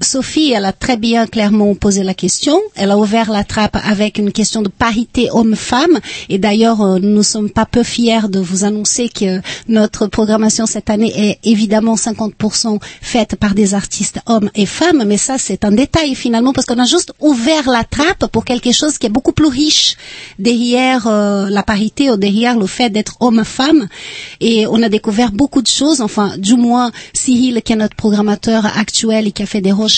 Sophie, elle a très bien clairement posé la question. Elle a ouvert la trappe avec une question de parité homme-femme. Et d'ailleurs, euh, nous ne sommes pas peu fiers de vous annoncer que notre programmation cette année est évidemment 50% faite par des artistes hommes et femmes. Mais ça, c'est un détail finalement parce qu'on a juste ouvert la trappe pour quelque chose qui est beaucoup plus riche derrière euh, la parité ou derrière le fait d'être homme-femme. Et on a découvert beaucoup de choses. Enfin, du moins, Cyril, qui est notre programmateur actuel et qui a fait des recherches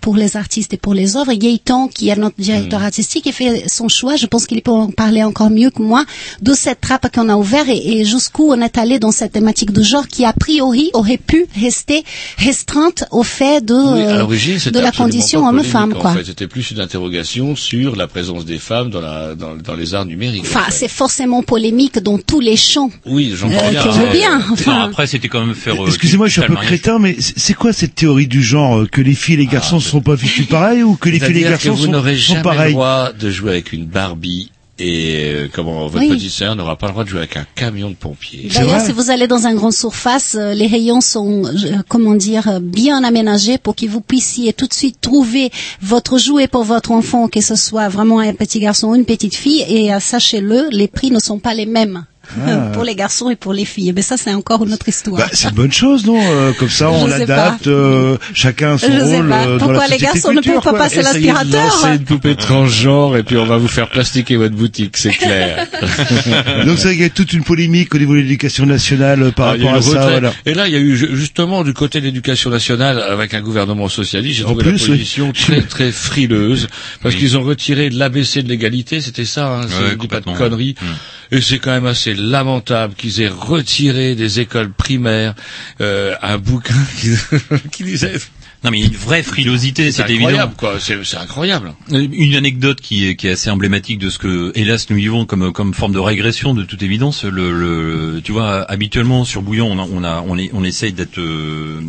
pour les artistes et pour les œuvres, et Gaëtan, qui est notre directeur artistique, et fait son choix. Je pense qu'il peut en parler encore mieux que moi de cette trappe qu'on a ouverte et, et jusqu'où on est allé dans cette thématique de genre qui, a priori, aurait pu rester restreinte au fait de, Oui, à euh, de la condition homme-femme. En fait, c'était plus une interrogation sur la présence des femmes dans, la, dans, dans les arts numériques. Enfin, c'est forcément polémique dans tous les champs. Oui, j'en Euh, parle bien. Enfin, après, c'était quand même faire. euh, Excusez-moi, je suis un peu crétin, mais c'est c'est quoi cette théorie du genre euh, Que les filles et les garçons ne sont pas fichus pareil ou que les filles et les C'est-à-dire que garçons vous sont, n'aurez sont jamais le pareils droit de jouer avec une Barbie et euh, comment votre Oui. petite sœur n'aura pas le droit de jouer avec un camion de pompiers. D'ailleurs, si vous allez dans un grand surface, euh, les rayons sont, euh, comment dire, euh, bien aménagés pour que vous puissiez tout de suite trouver votre jouet pour votre enfant, que ce soit vraiment un petit garçon ou une petite fille. Et euh, sachez-le, les prix ne sont pas les mêmes. Ah. pour les garçons et pour les filles. Mais ça, c'est encore une autre histoire. Bah, c'est une bonne chose, non Euh, Comme ça, on Je sais adapte euh, chacun son Je sais rôle pas. euh, dans Pourquoi la les garçons ne peuvent pas quoi. passer l'aspirateur lancer une poupée transgenre et puis on va vous faire plastiquer votre boutique, c'est clair. Donc c'est vrai qu'il y a toute une polémique au niveau de l'éducation nationale euh, par Ah, il rapport à ça. Voilà. Et là, il y a eu ju- justement du côté de l'éducation nationale, avec un gouvernement socialiste, j'ai trouvé plus, la oui. position très très frileuse, parce qu'ils ont retiré l'ABC de l'égalité, c'était ça, hein, Ouais, je dis pas de conneries. ouais. Et c'est quand même assez lamentable qu'ils aient retiré des écoles primaires euh, un bouquin qui, qui disait... Non, mais une vraie frilosité, C'est c'est évident. incroyable, quoi. C'est incroyable. Euh, Une anecdote qui est, qui est assez emblématique de ce que, hélas, nous vivons comme, comme forme de régression de toute évidence. Le, le, tu vois, habituellement sur Bouillon, on, a, on, a, on, est, on essaye d'être, euh,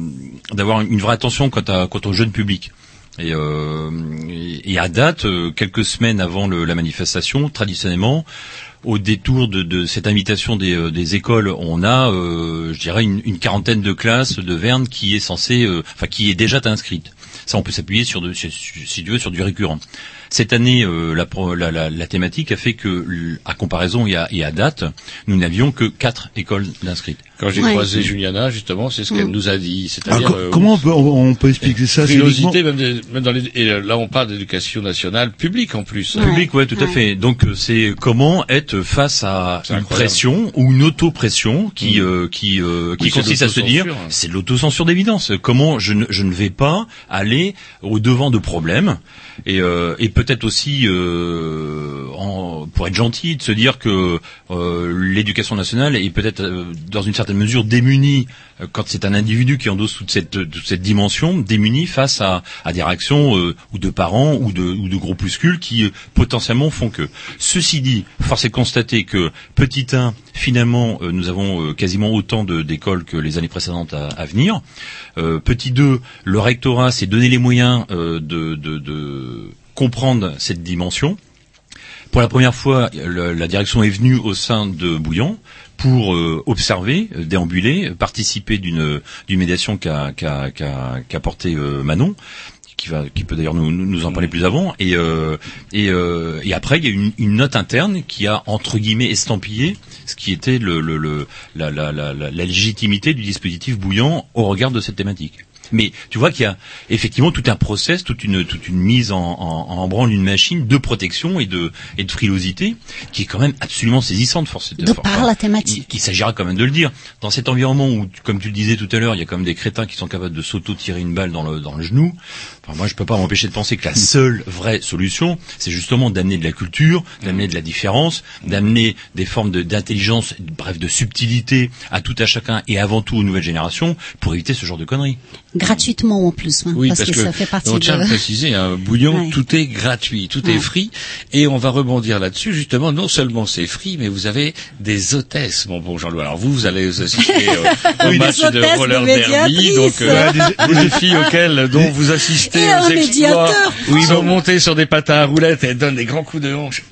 d'avoir une vraie attention quant, à, quant au jeune public. Et, euh, et- et à date, euh, quelques semaines avant le- la manifestation, traditionnellement, au détour de, cette invitation des, euh, écoles, on a, euh, je dirais, une, quarantaine de classes de Verne qui est censée, euh, enfin qui est déjà inscrite. Ça, on peut s'appuyer sur, de, si tu veux, sur du récurrent. Cette année, la, thématique a fait que, à comparaison et à, et à date, nous n'avions que quatre écoles d'inscrites. Quand j'ai croisé Juliana, justement, c'est ce qu'elle nous a dit. Alors, C'est-à-dire co- euh, comment on peut, on, peut expliquer ça c'est frilosité, même, des- même dans les, et là on parle d'éducation nationale publique en plus. Public, ouais, tout à fait. Donc euh, c'est comment être face à C'est une incroyable. pression ou une auto-pression qui euh, qui euh, qui Oui, consiste à se dire l'autocensure. c'est de l'autocensure d'évidence. Comment je ne je ne vais pas aller au devant de problèmes et euh, et peut-être aussi euh, en, pour être gentil de se dire que euh, l'éducation nationale est peut-être euh, dans une certaine mesure démunie euh, quand c'est un individu qui endosse toute cette dimension démunie face à, des réactions euh, ou de parents ou de ou groupuscules qui euh, potentiellement font que. Ceci dit, force est de constater que petit 1, finalement, nous avons quasiment autant d'écoles que les années précédentes à, venir. Petit 2, le rectorat s'est donné les moyens de, comprendre cette dimension. Pour la première fois, la direction est venue au sein de Bouillon pour euh, observer, euh, déambuler, participer d'une d'une médiation qu'a qu'a qu'a qu'a portée euh, Manon qui va qui peut d'ailleurs nous, nous en parler plus avant et euh, et, euh, et après il y a une, une note interne qui a entre guillemets estampillé ce qui était le, le, le la, la, la, la légitimité du dispositif bouillant au regard de cette thématique. Mais tu vois qu'il y a effectivement tout un process, toute une toute une mise en, en, en branle d'une machine de protection et de et de frilosité qui est quand même absolument saisissante, force De par la thématique. il, il s'agira quand même de le dire. Dans cet environnement où, comme tu le disais tout à l'heure, il y a quand même des crétins qui sont capables de s'auto-tirer une balle dans le, dans le genou. Enfin, moi, je peux pas m'empêcher de penser que la seule vraie solution, c'est justement d'amener de la culture, d'amener de la différence, d'amener des formes de- d'intelligence, bref, de subtilité à tout à chacun et avant tout aux nouvelles générations pour éviter ce genre de conneries. Gratuitement en plus, hein, Oui, parce, parce, que, ça fait partie on tient à de... préciser, un bouillon, Ouais. tout est gratuit, tout est free, et on va rebondir là-dessus. Justement, non seulement c'est free, mais vous avez des hôtesses, mon bon Jean-Louis. Alors vous, vous allez assister euh, au Oui, match de roller derby, donc euh, Ouais, des, des filles auxquelles dont vous assistez Et aux un exploits, médiateur. où ils vont monter sur des patins à roulettes et elles donnent des grands coups de hanche.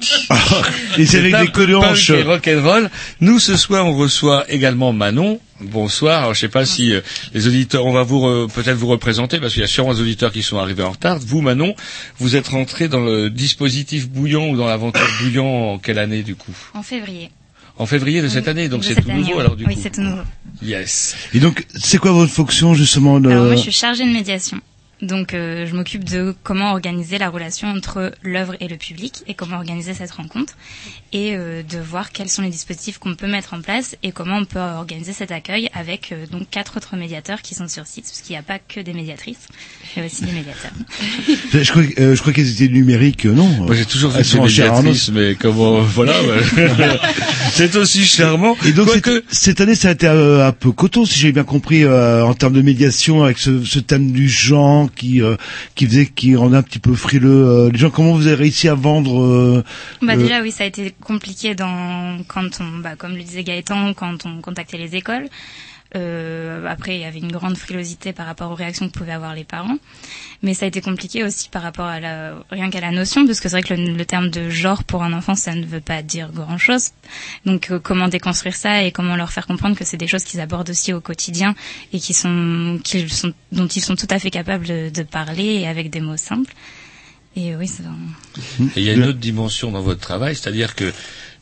Et c'est avec des queues de hanche. et rock'n'roll. Nous, ce soir, on reçoit également Manon. Bonsoir. Alors, je sais pas si euh, les auditeurs, on va vous re- peut-être vous représenter parce qu'il y a sûrement des auditeurs qui sont arrivés en retard. Vous, Manon, vous êtes rentré dans le dispositif Bouillon ou dans l'aventure Bouillon en quelle année du coup? En février. En février de cette année, donc c'est tout année, nouveau oui. alors du Oui, coup. c'est tout nouveau. Yes. Et donc, c'est quoi votre fonction justement de... Alors moi, je suis chargée de médiation. Donc, euh, je m'occupe de comment organiser la relation entre l'œuvre et le public et comment organiser cette rencontre et euh, de voir quels sont les dispositifs qu'on peut mettre en place et comment on peut organiser cet accueil avec euh, donc quatre autres médiateurs qui sont sur site parce qu'il n'y a pas que des médiatrices, il y a aussi des médiateurs. Je crois, que- euh, je crois qu'elles étaient numériques, euh, non? Moi j'ai toujours vu des médiatrices, mais comment voilà, ouais. c'est aussi charmant. Et donc cette, cette année, ça a été euh, un peu coton, si j'ai bien compris, euh, en termes de médiation, avec ce, ce thème du genre qui euh, qui faisait, qui rendait un petit peu frileux euh, les gens. Comment vous avez réussi à vendre euh, Bah déjà oui, ça a été compliqué dans quand on, bah, comme le disait Gaëtan, quand on contactait les écoles. Euh, après, il y avait une grande frilosité par rapport aux réactions que pouvaient avoir les parents, mais ça a été compliqué aussi par rapport à la rien qu'à la notion, parce que c'est vrai que le, le terme de genre pour un enfant, ça ne veut pas dire grand chose. Donc, euh, comment déconstruire ça et comment leur faire comprendre que c'est des choses qu'ils abordent aussi au quotidien et qui sont, qu'ils sont, dont ils sont tout à fait capables de, de parler et avec des mots simples. Et oui, c'est Et il y a une autre dimension dans votre travail, c'est-à-dire que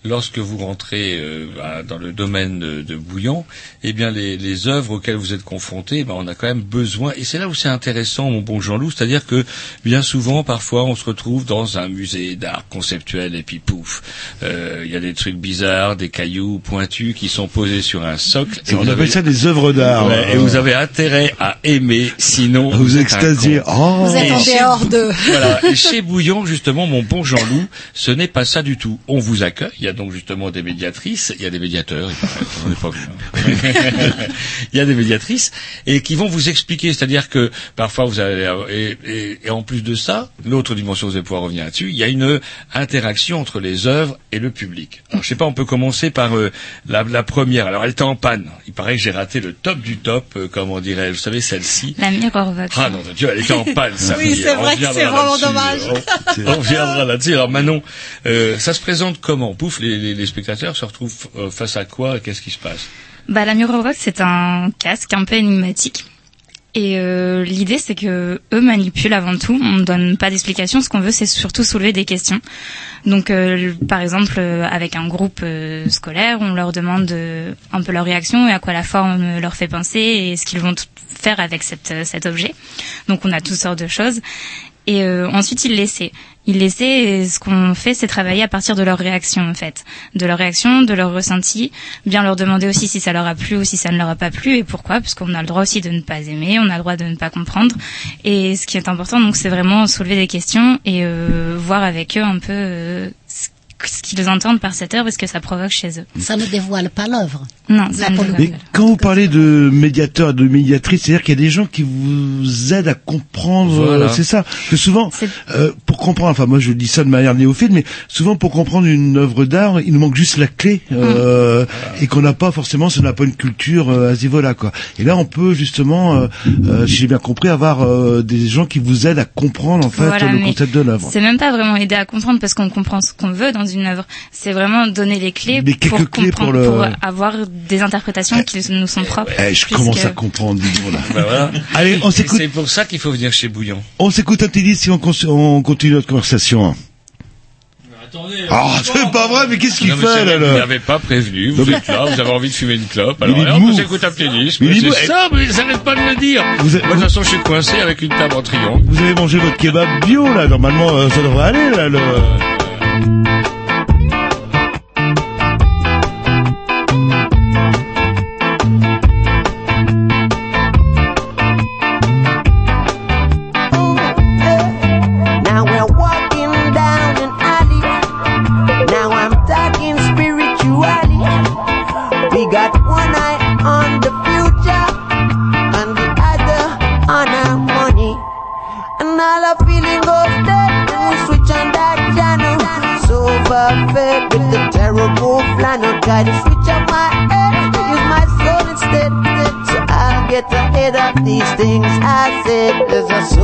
lorsque vous rentrez euh, dans le domaine de, de Bouillon, eh bien les, les œuvres auxquelles vous êtes confrontés, ben, on a quand même besoin. Et c'est là où c'est intéressant, mon bon Jean-Loup, c'est-à-dire que bien souvent, parfois, on se retrouve dans un musée d'art conceptuel et puis pouf, euh, il y a des trucs bizarres, des cailloux pointus qui sont posés sur un socle. Et on appelle ça des œuvres d'art. Ouais, et vous avez intérêt à aimer, sinon Vous êtes un extasiez. Oh. Vous êtes en chez dehors de... Voilà. Et chez Bouillon, justement, mon bon Jean-Loup, ce n'est pas ça du tout. On vous accueille y a donc justement des médiatrices, il y a des médiateurs, il paraît, hein. il y a des médiatrices et qui vont vous expliquer, c'est-à-dire que parfois vous allez et, et- et en plus de ça, l'autre dimension, vous allez pouvoir revenir là-dessus, il y a une interaction entre les œuvres et le public. Alors je sais pas, on peut commencer par euh, la, la première. Alors elle était en panne. Il paraît que j'ai raté le top du top, euh, comment dirais-je, vous savez celle-ci. La Mirrorvox. Ah non, Dieu, elle était en panne. ça. Oui, c'est vrai que c'est vraiment dommage. On, on reviendra là-dessus. Alors Manon, euh, ça se présente comment? Pouf, les, spectateurs se retrouvent euh, face à quoi Qu'est-ce qui se passe? Bah, la Mirrorvox, c'est un casque un peu énigmatique. Et euh, l'idée, c'est que eux manipulent avant tout. On ne donne pas d'explication. Ce qu'on veut, c'est surtout soulever des questions. Donc, euh, par exemple, euh, avec un groupe euh, scolaire, on leur demande un peu leur réaction et à quoi la forme leur fait penser et ce qu'ils vont faire avec cet objet. Donc, on a toutes sortes de choses. Et ensuite, ils laissaient. Ils laissaient. Et ce qu'on fait, c'est travailler à partir de leur réaction, en fait, de leur réaction, de leur ressenti. Bien leur demander aussi si ça leur a plu ou si ça ne leur a pas plu et pourquoi, parce qu'on a le droit aussi de ne pas aimer, on a le droit de ne pas comprendre. Et ce qui est important, donc, c'est vraiment soulever des questions et euh, voir avec eux un peu euh, ce qu'ils entendent par cette œuvre et ce que ça provoque chez eux. Ça ne dévoile pas l'œuvre. Non, ça ne Mais quand vous parlez de médiateur, de médiatrice, c'est-à-dire qu'il y a des gens qui vous aident à comprendre. Voilà. euh, C'est ça. Que souvent, euh, pour comprendre, enfin moi je dis ça de manière néophyte, mais souvent pour comprendre une œuvre d'art, il nous manque juste la clé euh, et qu'on n'a pas forcément, si on n'a pas une culture euh, à ce niveau-là, quoi. Et là, on peut justement, euh, euh, si j'ai bien compris, avoir euh, des gens qui vous aident à comprendre en fait Voilà, le concept de l'œuvre. C'est même pas vraiment aider à comprendre parce qu'on comprend ce qu'on veut dans une œuvre. C'est vraiment donner les clés quelques pour clés pour comprendre, le- pour avoir des interprétations qui nous sont propres. Eh, je commence à comprendre, dis donc, là. Voilà. Allez, on s'écoute. C'est pour ça qu'il faut venir chez Bouillon. On s'écoute un petit disque si on, cons- on continue notre conversation. Ah, c'est pas vrai, mais qu'est-ce qu'il fait là, Vous n'avez pas prévenu, vous êtes là, vous avez envie de fumer une clope, alors là, on s'écoute un petit disque. Mais. C'est ça, mais ils n'arrêtent pas de le dire. Vous Moi, de toute façon, je suis coincé avec une table en triangle. Vous avez mangé votre kebab bio là, normalement euh, ça devrait aller là. Le... presença.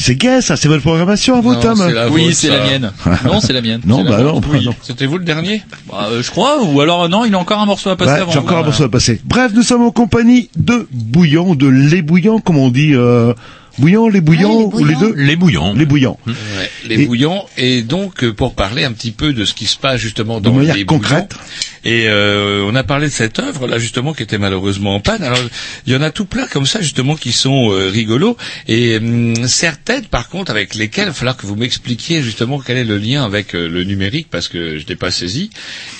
C'est gay ça, c'est votre programmation à vous, Non, Tom c'est la Oui, c'est la mienne. Non, c'est la mienne. Non, bah non, Oui. C'était vous le dernier Bah, euh, je crois, ou alors non, il a encore un morceau à passer Ouais, avant. j'ai encore un morceau à passer. Bref, nous sommes en compagnie de bouillants, de lait bouillant, comme on dit, euh, bouillant, les bouillants, ou les deux Les bouillants. Les bouillants. Ouais, les Et- bouillons et donc euh, pour parler un petit peu de ce qui se passe justement dans manière les concrète. bouillons. Et euh, on a parlé de cette œuvre là justement qui était malheureusement en panne. Alors il y en a tout plein comme ça justement qui sont euh, rigolos et hum, certaines par contre avec lesquelles il va falloir que vous m'expliquiez justement quel est le lien avec euh, le numérique parce que je n'ai pas saisi.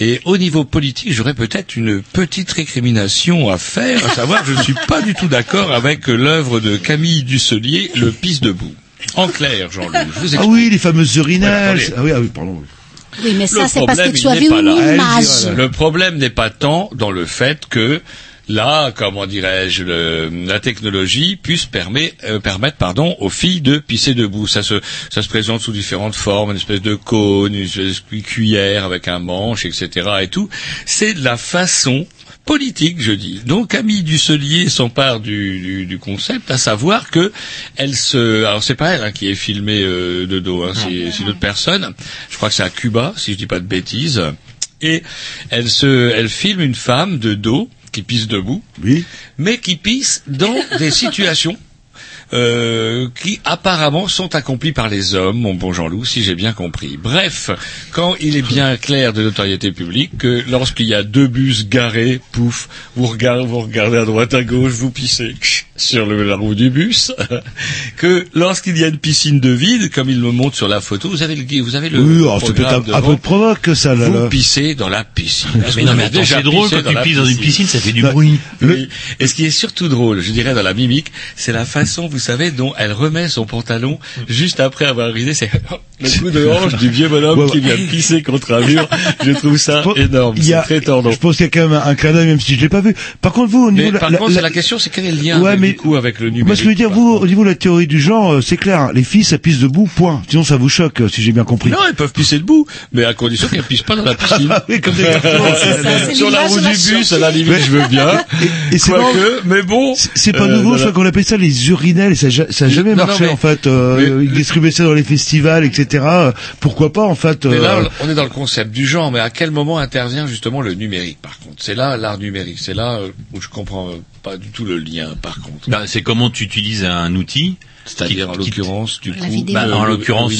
Et au niveau politique, j'aurais peut-être une petite récrimination à faire, à savoir je ne suis pas du tout d'accord avec l'œuvre de Camille Dusselier, Le pisse debout. En clair, Jean-Loup, je vous Ah oui, les fameuses urinales. Ouais, attendez. ah oui, ah oui, pardon. Oui, mais ça, c'est parce que tu pas une là. image. Le problème n'est pas tant dans le fait que là, comment dirais-je, le- la technologie puisse permet- euh, permettre, pardon, aux filles de pisser debout. Ça se, ça se présente sous différentes formes, une espèce de cône, une espèce de cuillère avec un manche, etc. et tout. C'est de la façon politique, je dis. Donc Camille Dusselier s'empare du, du, du concept, à savoir que elle se, alors c'est pas elle hein, qui est filmée euh, de dos, hein, c'est c'est une autre personne. Je crois que c'est à Cuba, si je dis pas de bêtises. Et elle se, elle filme une femme de dos qui pisse debout, oui. mais qui pisse dans des situations euh, qui apparemment sont accomplies par les hommes, mon bon Jean-Loup, si j'ai bien compris. Bref, quand il est bien clair de notoriété publique que lorsqu'il y a deux bus garés, pouf, vous regardez, vous regardez à droite à gauche, vous pissez sur le, la roue du bus, que lorsqu'il y a une piscine de vide, comme il me montre sur la photo, vous avez le, vous avez le Oui, alors c'est peut-être programme un, peu de provoque ça, là. vous là. pissez dans la piscine. Mais non, mais attends, c'est drôle quand tu pisses dans une piscine, ça fait du bruit. Et ce qui est surtout drôle, je dirais dans la mimique, c'est la façon, vous savez, dont elle remet son pantalon juste après avoir uriné. C'est le coup de hanche du vieux bonhomme Ouais, qui vient pisser contre un mur. Je trouve ça énorme. il y C'est a- très tordant. Je pense qu'il y a quand même un, un clin d'œil, même si je l'ai pas vu. Par contre, vous, au niveau Mais de la, par la- contre, la- la question, c'est quel est le lien Ouais, avec, mais- du coup avec le numérique Moi, ce que je veux dire, vous, au niveau de la théorie du genre, euh, c'est clair. Les filles, ça pisse debout, point. Sinon, ça vous choque, euh, si j'ai bien compris. Non, elles peuvent pisser debout, mais à condition qu'elles pissent pas dans la piscine. Ah oui, comme des cartons. c'est ça, c'est Sur la roue du bus, à la limite, je veux bien. Et, Quoique, mais bon. c'est- pas euh, nouveau, je crois qu'on appelle ça les urinelles, et ça, a ja- ça a jamais marché, en fait. Euh, ils distribuaient ça dans les festivals, etc. Pourquoi pas, en fait. Mais là, euh, on est dans le concept du genre, mais à quel moment intervient justement le numérique, par contre? C'est là l'art numérique, c'est là euh, où je comprends euh, pas du tout le lien, par contre. Bah, c'est comment tu utilises un outil. C'est-à-dire, en l'occurrence, du coup. Bah, en l'occurrence,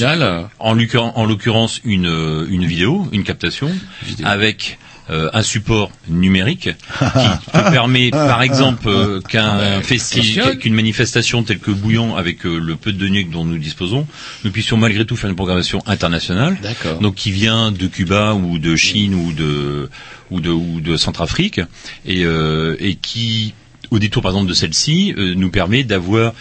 en l'occurrence, en l'occurrence, une une vidéo, une captation Vidéo. avec euh, un support numérique qui te permet, par exemple, euh, qu'un festival, qu'une manifestation telle que Bouillon, avec euh, le peu de données dont nous disposons, nous puissions malgré tout faire une programmation internationale. D'accord. Donc qui vient de Cuba ou de Chine ou de ou de ou de Centrafrique et euh, et qui au détour par exemple de celle-ci euh, nous permet d'avoir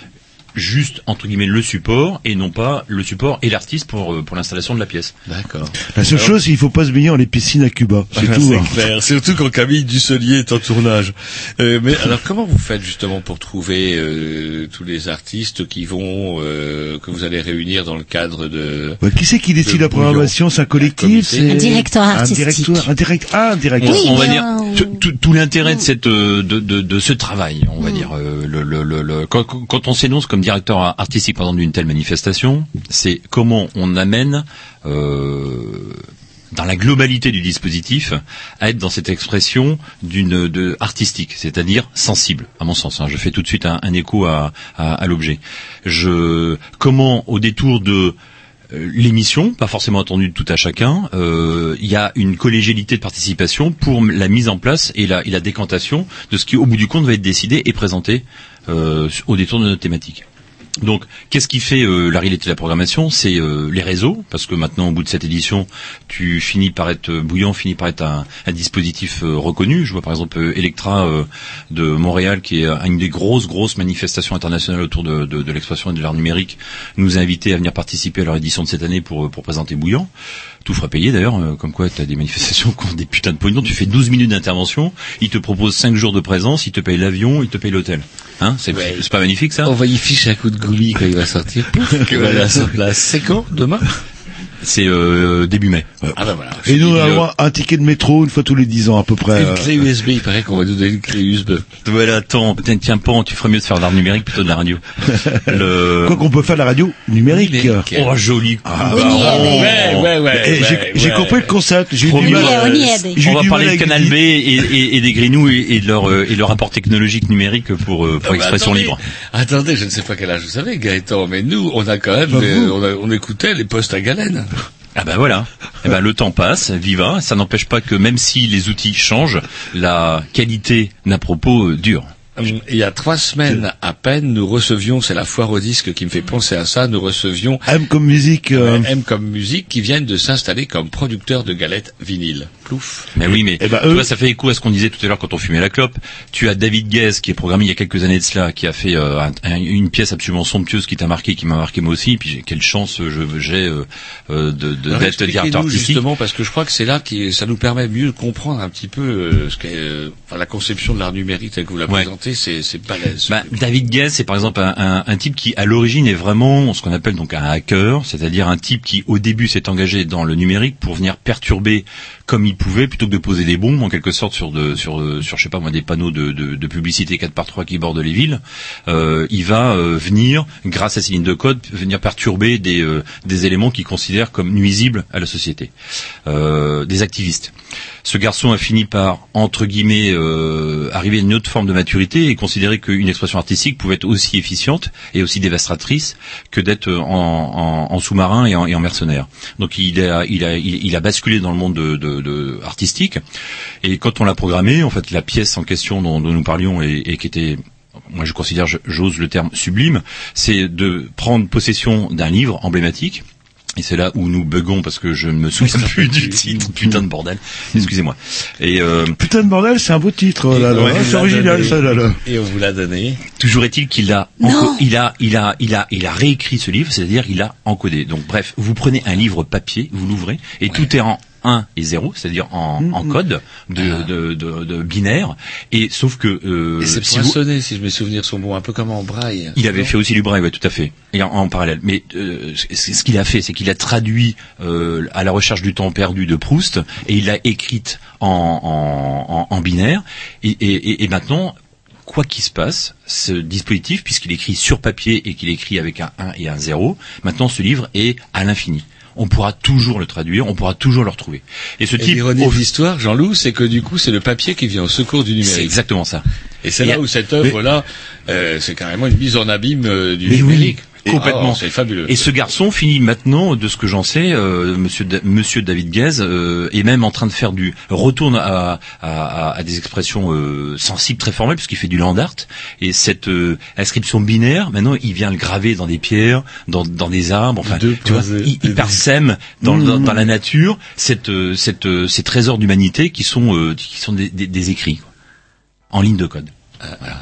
juste entre guillemets le support et non pas le support et l'artiste pour euh, pour l'installation de la pièce. D'accord. La seule chose, c'est qu'il faut pas se baigner dans les piscines à Cuba. C'est tout. hein. clair, surtout quand Camille Dusselier est en tournage. Euh, mais alors, comment vous faites justement pour trouver euh, tous les artistes qui vont, euh, que vous allez réunir dans le cadre de... Ouais, qui c'est qui décide de la programmation? C'est un collectif c'est Un directeur artistique. Un directeur, un direct, ah, un directeur. Oui, on va dire tout, tout- l'intérêt de cette euh, de, de, de ce travail, on va dire euh, le, le, le, le- quand, quand on s'énonce comme directeur artistique d'une telle manifestation, c'est comment on amène euh, dans la globalité du dispositif à être dans cette expression d'une artistique, c'est-à-dire sensible, à mon sens. hein. Je fais tout de suite un, écho à, l'objet. Je comment au détour de euh, l'émission, pas forcément attendue de tout à chacun. Euh, Il y a une collégialité de participation pour la mise en place et la, décantation de ce qui, au bout du compte, va être décidé et présenté au détour de notre thématique. Donc, qu'est-ce qui fait euh, la réalité de la programmation? C'est euh, les réseaux, parce que maintenant, au bout de cette édition, tu finis par être euh, bouillant, finis par être un, dispositif euh, reconnu. Je vois par exemple Electra de Montréal, qui est une des grosses grosses manifestations internationales autour de, de, l'expression et de l'art numérique, nous a invités à venir participer à leur édition de cette année pour pour présenter Bouillant. Tout fera payer d'ailleurs, euh, comme quoi tu as des manifestations qui ont des putains de pognon. Tu fais 12 minutes d'intervention, ils te proposent 5 jours de présence, ils te payent l'avion, ils te payent l'hôtel. Hein c'est pas magnifique ça? On va y ficher un coup de goulis quand il va sortir. que voilà sur place. C'est quand Demain C'est euh, début mai. Ah bah voilà. Et nous, on a le droit à un ticket de métro une fois tous les 10 ans à peu près. Une euh. clé USB, il paraît qu'on va nous donner une clé USB. Voilà, attends, putain, tiens pas, tu ferais mieux de faire de l'art numérique plutôt de la radio. Le... Quoi qu'on peut faire de la radio numérique. Oh, joli. Ah, On y est, Ouais, ouais, ouais. Ouais, j'ai ouais. compris le concept. J'ai du mal. on y est, j'ai eu On va parler de Canal B et, et, et des Greenous et, et de leur euh, et leur apport technologique numérique pour euh, pour Ah bah expression attendez, libre. Attendez, je ne sais pas quel âge vous avez, Gaëtan, mais nous, on a quand même, Bah, euh, vous. on, a- on écoutait les postes à galène. Ah ben voilà. Eh ben le temps passe, viva. Ça n'empêche pas que même si les outils changent, la qualité n'a propos dure. Hum, Il y a trois semaines à peine, nous recevions, c'est la foire au disque qui me fait penser à ça, nous recevions M comme musique. euh, M comme musique qui viennent de s'installer comme producteurs de galettes vinyle. Plouf. Mais oui, mais Eh ben, tu vois, ça fait écho à ce qu'on disait tout à l'heure quand on fumait la clope. Tu as David Guez qui est programmé il y a quelques années de cela, qui a fait euh, un- un- une pièce absolument somptueuse qui t'a marqué, qui m'a marqué moi aussi. Puis quelle chance euh, je- j'ai euh, euh, de d'être expliquez-nous directeur artistique. justement parce que je crois que c'est là qui ça nous permet mieux de comprendre un petit peu euh, ce qu'est euh, enfin, la conception de l'art numérique telle que vous la Ouais. Bah, David Guez, c'est par exemple un, un- un type qui, à l'origine, est vraiment ce qu'on appelle donc un hacker, c'est-à-dire un type qui, au début, s'est engagé dans le numérique pour venir perturber comme il pouvait, plutôt que de poser des bombes, en quelque sorte, sur, sur, euh, sur je sais pas moi, des panneaux de, de, de publicité 4 par 3 qui bordent les villes. Euh, il va euh, venir, grâce à ses lignes de code, venir perturber des, euh, des éléments qu'il considère comme nuisibles à la société. Euh, des activistes. Ce garçon a fini par, entre guillemets, euh, arriver à une autre forme de maturité et considérer qu'une expression artistique pouvait être aussi efficiente et aussi dévastatrice que d'être en, en- en sous-marin et en, et en mercenaire. Donc il a, il, a, il, il a basculé dans le monde de, de- de artistique et quand on l'a programmé, en fait, la pièce en question dont, dont nous parlions et, et qui était moi je considère, j'ose le terme sublime, c'est de prendre possession d'un livre emblématique. Et c'est là où nous buggons parce que je ne me souviens plus du titre, putain de bordel. Excusez-moi. Et euh, Putain de bordel, c'est un beau titre. Et Là, là. on vous C'est l'a original, donné. ça. Là, là. Et on vous l'a donné. toujours est-il qu'il a, il a, il a, il a, il a réécrit ce livre, c'est-à-dire il a encodé. Donc bref, vous prenez un livre papier, vous l'ouvrez et tout est en 1 et 0, c'est-à-dire en, en code de, de, de, de binaire. Et sauf que euh, Et c'est si vous- poinçonné, si mes souvenirs sont bons, un peu comme en braille. Il avait fait aussi du braille, ouais, tout à fait, et en, en parallèle. Mais euh, ce qu'il a fait, c'est qu'il a traduit euh, à la recherche du temps perdu de Proust, et il l'a écrite en, en, en, en binaire. Et, et, et- et maintenant, quoi qu'il se passe, ce dispositif, puisqu'il écrit sur papier et qu'il écrit avec un 1 et un 0, maintenant ce livre est à l'infini. On pourra toujours le traduire, on pourra toujours le retrouver. Et ce Et type, l'ironie au- de l'histoire, Jean-Loup, c'est que du coup, c'est le papier qui vient au secours du c'est numérique. exactement ça. Et c'est là où cette œuvre-là, euh, c'est carrément une mise en abîme euh, du Mais oui, numérique. Complètement. Oh, c'est fabuleux. Et ce garçon finit maintenant, de ce que j'en sais, euh, Monsieur Da- Monsieur David Guez euh, est même en train de faire du retourne à, à, à- à des expressions euh, sensibles très formelles puisqu'il fait du land art et cette euh, inscription binaire maintenant il vient le graver dans des pierres, dans, dans des arbres, enfin Deux tu vois, il, il parsème dans, dans, dans la nature cette, euh, cette, euh, ces trésors d'humanité qui sont euh, qui sont des, des, des écrits quoi, en ligne de code. Voilà.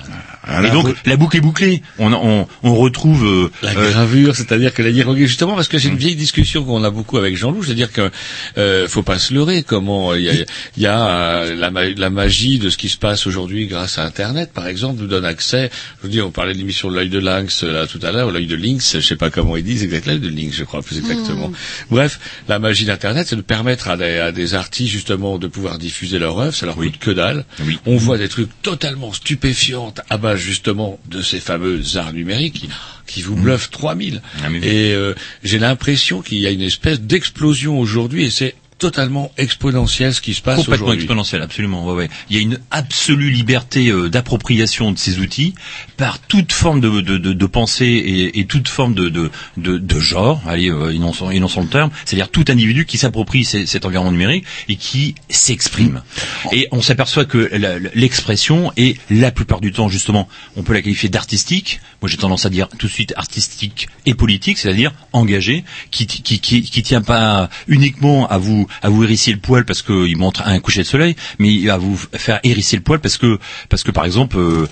Et donc la boucle est bouclée. On, on, on retrouve euh, La euh, gravure, c'est-à-dire que la justement, parce que c'est une vieille discussion qu'on a beaucoup avec Jean-Loup, c'est-à-dire que euh, faut pas se leurrer. Comment il y a, il y a, euh, la, ma- la magie de ce qui se passe aujourd'hui grâce à Internet, par exemple, nous donne accès. Je vous dis, on parlait de l'émission de l'œil de lynx euh, là tout à l'heure, ou l'œil de lynx, je sais pas comment ils disent exactement, l'œil de lynx, je crois plus exactement. Bref, la magie d'Internet, c'est de permettre à des, à des artistes justement de pouvoir diffuser leur œuvre. Ça leur coûte que dalle. Oui. On voit des trucs totalement stupéfiants à base justement de ces fameux arts numériques qui, qui vous bluffent 3000. Ah, mais oui. Et euh, j'ai l'impression qu'il y a une espèce d'explosion aujourd'hui et c'est totalement exponentiel ce qui se passe Complètement exponentiel, absolument. Ouais, ouais. Il y a une absolue liberté euh, d'appropriation de ces outils par toute forme de, de, de, de pensée et, et toute forme de, de, de, de genre. Allez, euh, énonçons, énonçons le terme. C'est-à-dire tout individu qui s'approprie cet environnement numérique et qui s'exprime. Et on s'aperçoit que l'expression est la plupart du temps justement, on peut la qualifier d'artistique. Moi, j'ai tendance à dire tout de suite artistique et politique, c'est-à-dire engagé, qui, qui, qui, qui tient pas uniquement à vous à vous hérisser le poil parce qu'il montre un coucher de soleil, mais à vous faire hérisser le poil parce que parce que par exemple euh,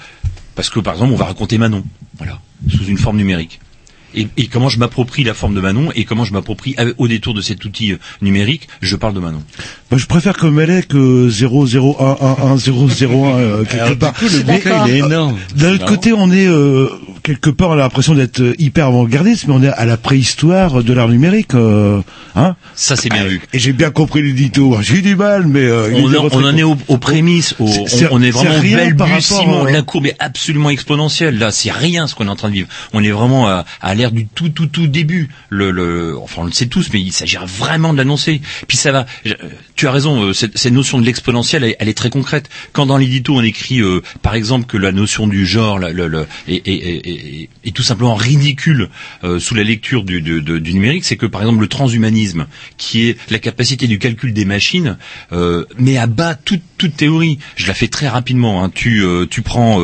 parce que par exemple on va raconter Manon, voilà, sous une forme numérique. Et, et comment je m'approprie la forme de Manon et comment je m'approprie avec- au détour de cet outil euh, numérique, je parle de Manon. Bah, je préfère comme elle est que 0011101 euh, quelque Alors, du part. coup, le bouquin, il est énorme. D'un autre C'est côté, on est euh, quelque part, on a l'impression d'être euh, hyper avant-gardiste, mais on est à la préhistoire de l'art numérique, euh, hein Ça c'est bien vu. Et j'ai bien compris l'édito. J'ai eu du mal, mais euh, on, en- votre- on en est aux, aux prémices, au- C'est- on, on est vraiment rien par rapport, euh, la courbe est absolument exponentielle. Là, c'est rien ce qu'on est en train de vivre. On est vraiment à, à l'ère du tout, tout, tout début. Le, le, enfin, on le sait tous, mais il s'agira vraiment de l'annoncer. Puis ça va. je- tu as raison. euh, Cette, cette notion de l'exponentielle, elle, elle est très concrète. Quand dans l'édito on écrit, euh, par exemple, que la notion du genre la- le, le- est, est- est- est- tout simplement ridicule euh, sous la lecture du, du- numérique, c'est que par exemple le transhumanisme, qui est la capacité du calcul des machines, euh, met à bas toute, toute théorie. Je la fais très rapidement. hein. Tu, euh, prends,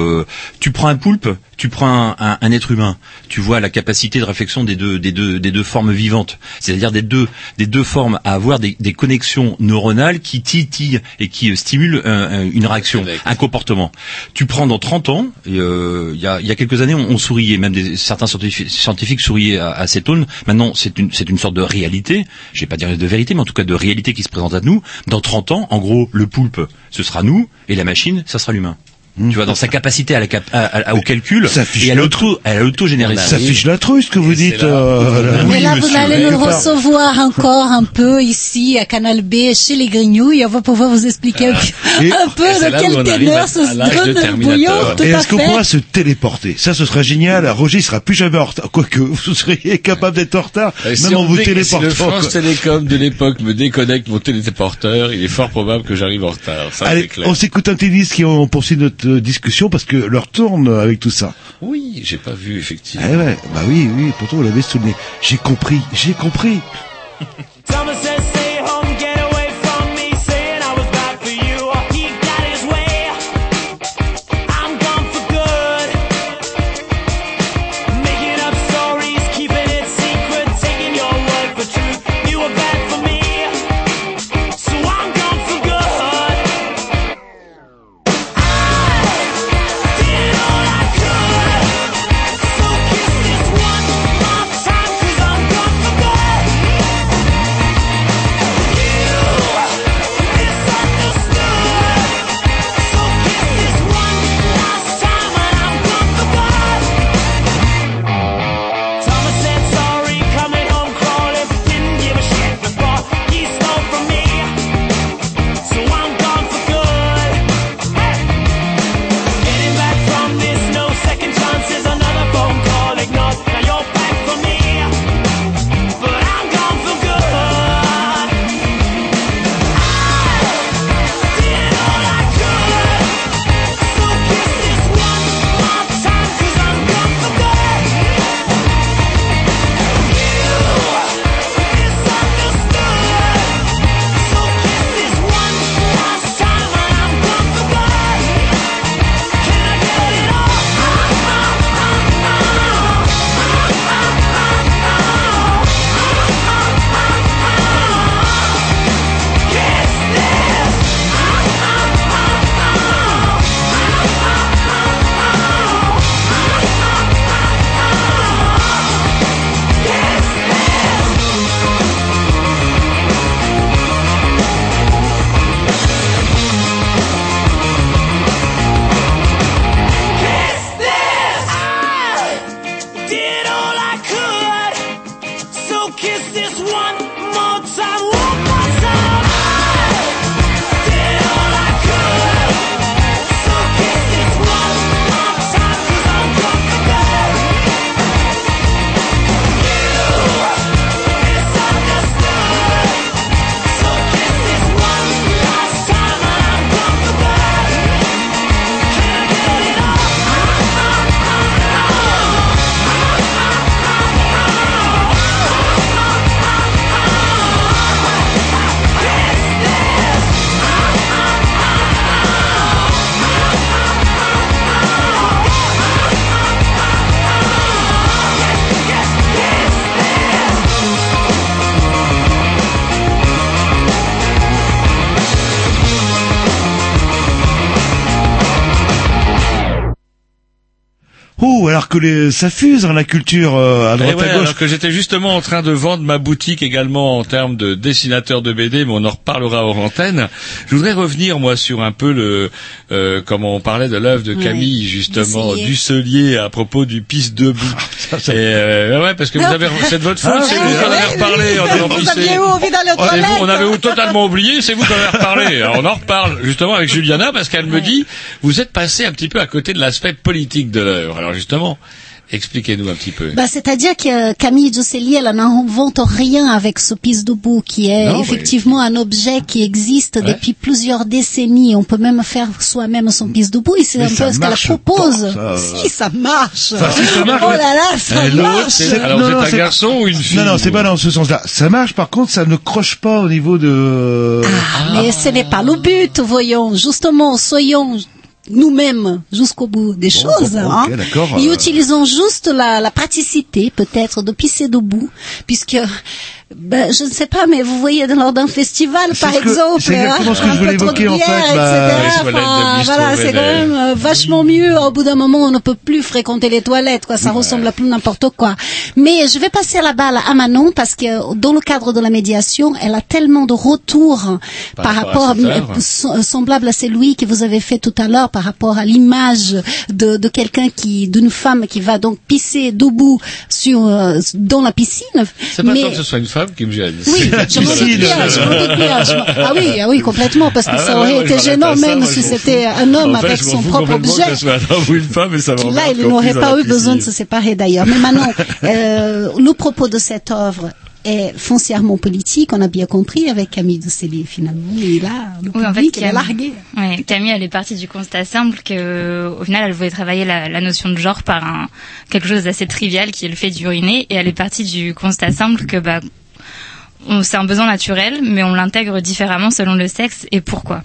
tu prends un poulpe, tu prends un, un- un être humain, tu vois la capacité de réflexion des deux, des deux, des deux formes vivantes, c'est-à-dire des deux, des deux formes à avoir des, des connexions neuronales qui titillent et qui euh, stimulent un- un- une réaction, un comportement. Tu prends dans 30 ans, euh, il y, a, il y a quelques années, on, on souriait, même des, certains scientifiques, scientifiques souriaient à, à cette aune. Maintenant, c'est une, c'est une sorte de réalité. Je vais pas dire de vérité, mais en tout cas de réalité qui se présente à nous. Dans 30 ans, en gros, le poulpe, ce sera nous, et la machine, ça sera l'humain. Tu vois, dans sa capacité à la cap- à- à- au calcul et à l'auto, à l'autogénération. Ça fiche la trouille ce que vous dites. euh. Mais là, vous allez part. recevoir encore un peu ici à Canal B chez les Grignoux et on va pouvoir vous expliquer un Et- peu de quel ténor se donne bouillon Et est-ce qu'on pourra se téléporter Ça, ce serait génial. Roger, il sera plus jamais en retard. Quoique, vous seriez capable d'être en retard, Euh, si même en on vous dé- si téléportant. le France quoi. Télécom de l'époque me déconnecte mon téléporteur, il est fort probable que j'arrive en retard. Ça, Allez, clair. on s'écoute un tennis qui on poursuit notre euh, discussion parce que l'heure tourne avec tout ça. Oui, j'ai pas vu, effectivement. Eh ouais, bah oui, oui, pourtant vous l'avez souligné. J'ai compris, j'ai compris. Alors que les, ça fuse dans la culture euh, à Eh droite ouais, à gauche. alors que j'étais justement en train de vendre ma boutique également en termes de dessinateur de BD, mais on en reparlera hors antenne. Je voudrais revenir moi sur un peu le euh, comment on parlait de l'œuvre de. Camille justement Dusselier. À propos du pisse debout. Et euh, ouais parce que vous avez c'est de votre faute, Ah, c'est oui, vous qui en avez reparlé en Ouais, vous, on avait totalement oublié, c'est vous qui en avez reparlé. Alors, on en reparle justement avec Juliana parce qu'elle me dit vous êtes passé un petit peu à côté de l'aspect politique de l'œuvre. Alors justement, expliquez-nous un petit peu. Bah, c'est-à-dire que Camille Dusselier, elle n'invente rien avec ce pisse debout, qui est Non, mais- effectivement un objet qui existe Ouais. depuis plusieurs décennies. On peut même faire soi-même son pisse debout, et c'est un peu ce qu'elle propose. pas, ça, euh. Si, ça marche. Enfin, si ça marche, oh là là, ça marche. c'est- alors, êtes un c'est- garçon ou une fille Non, non, c'est pas dans ce sens-là. Ça marche, par contre, ça ne croche pas au niveau de... Ah, Mais ce n'est pas le but, voyons. Justement, soyons nous-mêmes jusqu'au bout des choses. ok, hein. Et euh. utilisons juste la, la praticité, peut-être, de pisser debout, puisque ben, je ne sais pas, mais vous voyez lors d'un festival, par ce exemple, c'est exactement hein, ce que je un voulais évoquer, en fait, bah, Enfin, voilà, c'est quand même euh, vachement mieux. Au bout d'un moment, on ne peut plus fréquenter les toilettes, quoi. Ça ressemble à plus n'importe quoi. Mais je vais passer la balle à Manon parce que dans le cadre de la médiation, elle a tellement de retours Par par, rapport à rapport, œuvre. euh, sem- semblable à celui que vous avez fait tout à l'heure par rapport à l'image de, de quelqu'un qui, d'une femme qui va donc pisser debout sur euh, dans la piscine. C'est pas Mais tant que ce soit une femme qui me gêne. oui, je m'en doute bien, je m'en doute bien. Ah oui, ah oui, complètement, parce que Ah ça aurait ouais, été gênant même si c'était un homme En fait, avec son fous propre objet. là, il n'aurait pas eu besoin de se séparer d'ailleurs. Mais maintenant, euh, le propos de cette œuvre est foncièrement politique, on a bien compris avec Camille Célé finalement. Et là, le Oui, en fait, est Camille- larguée. Ouais, Camille, elle est partie du constat simple que, au final, elle voulait travailler la, la notion de genre par un, quelque chose d'assez trivial qui est le fait d'uriner, et elle est partie du constat simple que, bah, c'est un besoin naturel, mais on l'intègre différemment selon le sexe et pourquoi.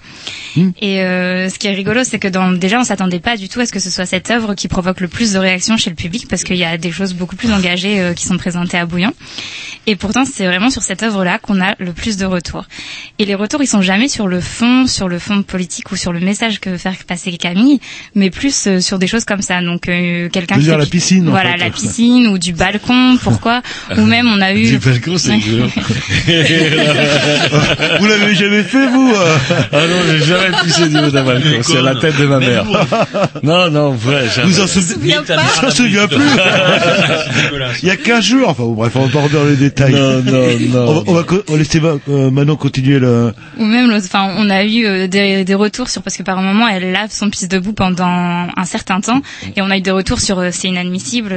Et euh, ce qui est rigolo, c'est que dans, déjà, on s'attendait pas du tout à ce que ce soit cette œuvre qui provoque le plus de réactions chez le public, parce qu'il y a des choses beaucoup plus engagées euh, qui sont présentées à Bouillon. Et pourtant, c'est vraiment sur cette œuvre-là qu'on a le plus de retours. Et les retours, ils sont jamais sur le fond, sur le fond politique ou sur le message que veut faire passer Camille, mais plus euh, sur des choses comme ça. Donc, euh, quelqu'un qui la pi- piscine, en voilà, fait. la piscine ou du balcon, pourquoi Ou même, on a eu Du balcon, c'est. Vous l'avez jamais fait, vous euh Ah non, j'ai jamais pissé du haut d'un balcon. C'est la tête de ma mère. Non, non, vrai, jamais. Vous en souvenez pas Je m'en souviens plus. Il y a 15 jours. Enfin, bon, bref, on va pas dans les détails. Non, non, non. On va, on va co- on va laisser euh, Manon continuer le... Ou même, enfin, on a eu euh, des, des retours sur parce que par un moment elle lave son pisse debout pendant un certain temps et on a eu des retours sur c'est inadmissible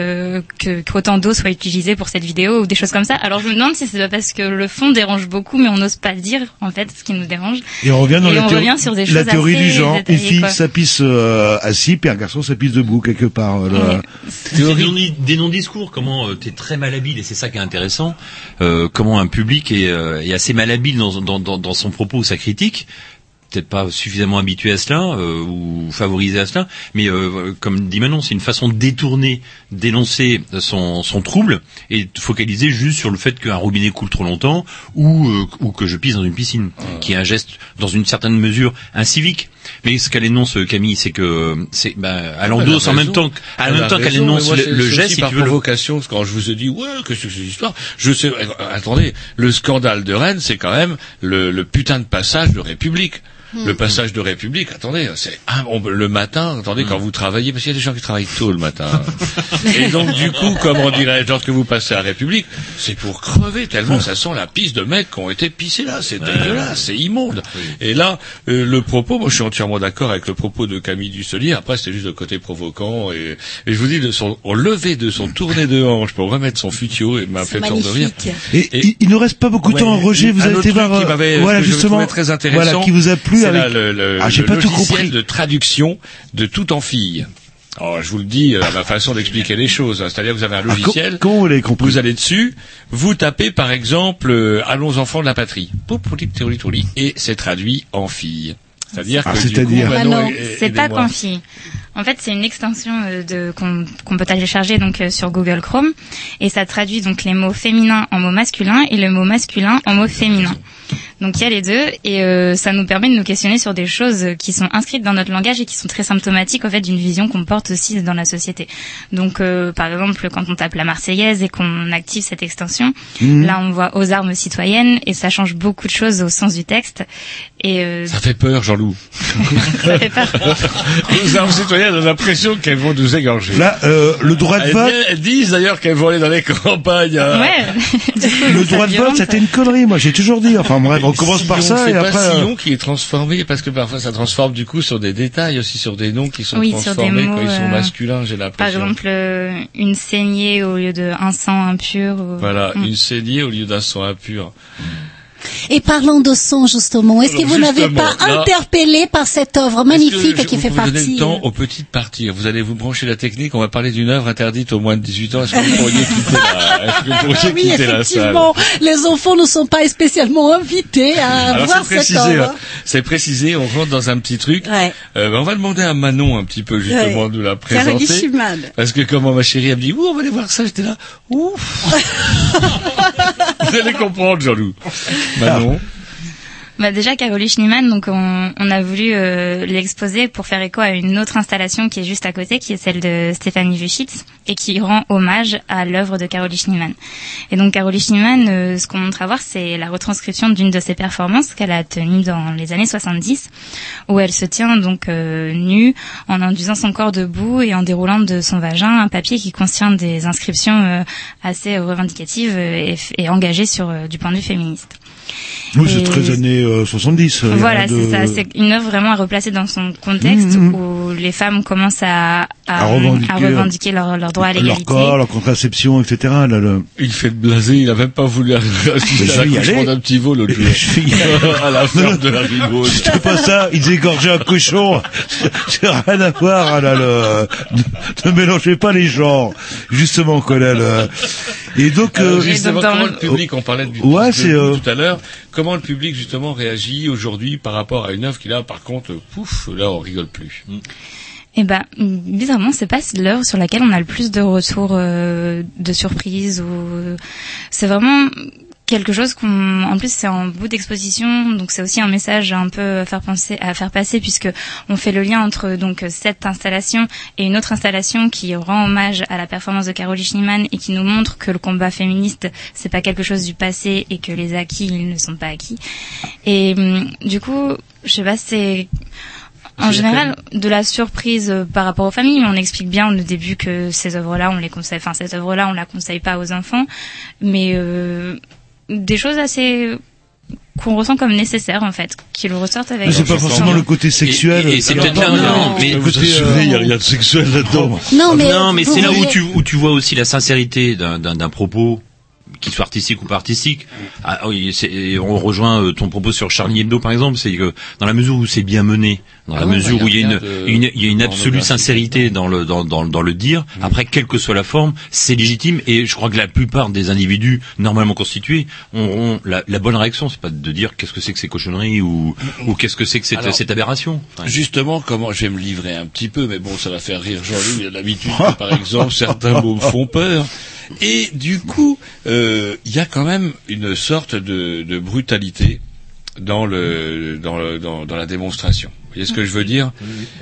que qu'autant d'eau soit utilisée pour cette vidéo ou des choses comme ça. Alors je me demande si c'est pas parce que le fond dérange beaucoup mais on n'ose pas le dire en fait ce qui nous dérange. Et on revient dans Et la, on théorie, revient sur des la choses théorie assez du genre. Une fille, quoi. ça pisse euh, assis, puis un garçon, ça pisse debout quelque part. euh, C'est des non- des non-discours, comment tu es très malhabile, et c'est ça qui est intéressant, euh, comment un public est, euh, est assez malhabile dans, dans, dans, dans son propos ou sa critique, peut-être pas suffisamment habitué à cela, euh, ou favorisé à cela, mais euh, comme dit Manon, c'est une façon détournée d'énoncer son, son trouble, et de focaliser juste sur le fait qu'un robinet coule trop longtemps, ou, euh, ou que je pisse dans une piscine, qui est un geste, dans une certaine mesure, incivique. Mais ce qu'elle énonce, Camille, c'est que c'est bah, elle endosse en même temps, que- en même temps qu'elle énonce le, le geste, si par tu veux. le- provocation, quand je vous ai dit, ouais, que c'est que cette histoire, je sais, attendez, le scandale de Rennes, c'est quand même le, le putain de passage de République. Le passage de République, attendez, c'est ah, on- le matin, attendez, quand vous travaillez, parce qu'il y a des gens qui travaillent tôt le matin. Et donc du coup, comment dirais-je, lorsque vous passez à République, c'est pour crever tellement ça sent la pisse de mecs qui ont été pissés là, c'est dégueulasse, c'est immonde. Et là, euh, le propos, moi je suis entièrement d'accord avec le propos de Camille Dusselier. Après, c'est juste le côté provoquant et, et je vous dis de son au lever de son tournée de hanche pour remettre son futio et m'a fait peur de rire. Et, il, il nous reste pas beaucoup de Ouais, temps, Roger. Vous avez été voir, euh, voilà justement, très intéressant. voilà qui vous a plu c'est avec. là le, le, ah, j'ai le pas tout logiciel compris. de traduction de tout en fille. Alors, je vous le dis euh, à ma façon d'expliquer les choses. hein. C'est-à-dire, vous avez un Ah, logiciel. comment vous l'avez compris Vous allez dessus, vous tapez par exemple euh, Allons enfants de la patrie. Et c'est traduit en fille. C'est-à-dire Ah, que du c'est-à-dire coup, Ah Manon, non, aidez- c'est pas aidez-moi. Confi. En fait, c'est une extension euh, de qu'on qu'on peut télécharger donc euh, sur Google Chrome et ça traduit donc les mots féminins en mots masculins et le mot masculin en mots féminins. Donc il y a les deux et euh, ça nous permet de nous questionner sur des choses qui sont inscrites dans notre langage et qui sont très symptomatiques en fait d'une vision qu'on porte aussi dans la société. Donc euh, par exemple quand on tape la Marseillaise et qu'on active cette extension, Mhm. là on voit aux armes citoyennes et ça change beaucoup de choses au sens du texte. Et euh, Ça fait peur, Jean-Loup. ça fait peur. Les armes citoyennes ont l'impression qu'elles vont nous égorger. Là, euh, le droit de elles, vote, elles disent d'ailleurs qu'elles vont aller dans les campagnes. euh, Ouais. le droit de vote, c'était une connerie. Moi, j'ai toujours dit. Enfin bref, on commence par ça c'est et pas après. euh, Sillon qui est transformé parce que parfois ça transforme du coup sur des détails aussi sur des noms qui sont Oui, transformés mots, quand ils sont euh, masculins j'ai Par l'impression. exemple euh, une saignée au lieu de un sang impur. ou- Voilà, une saignée au lieu d'un sang impur. Et parlons de son justement, est-ce que vous n'avez pas là- interpellé par cette œuvre magnifique que je- qui vous fait pouvez donner partie le temps aux petites parties. Vous allez vous brancher la technique. On va parler d'une œuvre interdite aux moins de 18 ans. Est-ce que vous pourriez quitter la, que vous pourriez Oui, quitter la salle effectivement, les enfants ne sont pas spécialement invités à Alors voir cette œuvre. hein. c'est précisé, on rentre dans un petit truc. Ouais. Euh, ben, on va demander à Manon un petit peu justement Ouais. de la présenter. Parce que comment ma chérie elle me dit, ouh, on va aller voir ça, j'étais là, ouf. Vous allez comprendre, Jean-Loup. Manon. Bah déjà Caroline Schneemann, donc on, on a voulu euh, l'exposer pour faire écho à une autre installation qui est juste à côté, qui est celle de Stéphanie Vuchitz et qui rend hommage à l'œuvre de Caroline Schneemann. Et donc Caroline Schneemann, euh, ce qu'on montre à voir, c'est la retranscription d'une de ses performances qu'elle a tenues dans les années 70, où elle se tient donc euh, nue en induisant son corps debout et en déroulant de son vagin un papier qui contient des inscriptions euh, assez revendicatives euh, et, et engagées sur euh, du point de vue féministe. Oui, c'est Et- très années euh, 70. euh, Voilà, de- c'est ça. C'est une œuvre vraiment à replacer dans son contexte Mhm. où les femmes commencent à, à, À revendiquer, à revendiquer leur, leur droit à leur l'égalité. corps, leur contraception, etc. Là. Il fait blaser, il a même pas voulu assister à aller. d'un petit vol l'autre jour. à la ferme de la Ribaude. C'est pas ça, ils égorgeaient un cochon. C'est rien à voir, là, le... ne, ne mélangez pas les genres. Justement, quoi, là, le... Et donc, euh, justement, comment le public, on parlait du Ouais, vous euh, tout à l'heure, comment le public justement réagit aujourd'hui par rapport à une œuvre qui là, par contre, pouf, là on rigole plus. Eh ben, bizarrement, c'est pas l'œuvre sur laquelle on a le plus de retours euh, de surprise ou c'est vraiment quelque chose qu'on en plus c'est en bout d'exposition donc c'est aussi un message un peu à faire penser à faire passer puisque on fait le lien entre donc cette installation et une autre installation qui rend hommage à la performance de Caroline Schneemann et qui nous montre que le combat féministe c'est pas quelque chose du passé et que les acquis ils ne sont pas acquis. Et hum, du coup je sais pas c'est en général, de la surprise euh, par rapport aux familles, on explique bien au début que ces œuvres-là, on les conseille, enfin cette œuvre-là, on la conseille pas aux enfants, mais euh, des choses assez qu'on ressent comme nécessaires en fait, qui le ressortent avec. mais c'est pas forcément le côté sexuel. Et- et c'est peut-être là, non, non, mais- le vous côté, assurez, euh, il y a rien de sexuel là-dedans. Non, mais non, mais c'est là où tu, où tu vois aussi la sincérité d'un- d'un d'un propos qu'il soit artistique ou pas artistique. Ah, oui, et on rejoint euh, ton propos sur Charlie Hebdo par exemple, c'est que dans la mesure où c'est bien mené, dans Ah la ouais, mesure où il y a une, rien de une- il y a une absolue sincérité dans le dans, dans, dans le dire. Après, quelle que soit la forme, c'est légitime et je crois que la plupart des individus normalement constitués auront la, la bonne réaction. C'est pas de dire qu'est-ce que c'est que ces cochonneries ou ou qu'est-ce que c'est que cette, Alors, cette aberration. Enfin, Justement, comment je vais me livrer un petit peu, mais bon, ça va faire rire Jean-Loup. Il a l'habitude que, par exemple, certains mots me font peur. Et du coup, euh, il y a quand même une sorte de, de brutalité dans le dans, le, dans dans la démonstration. Vous voyez ce que je veux dire?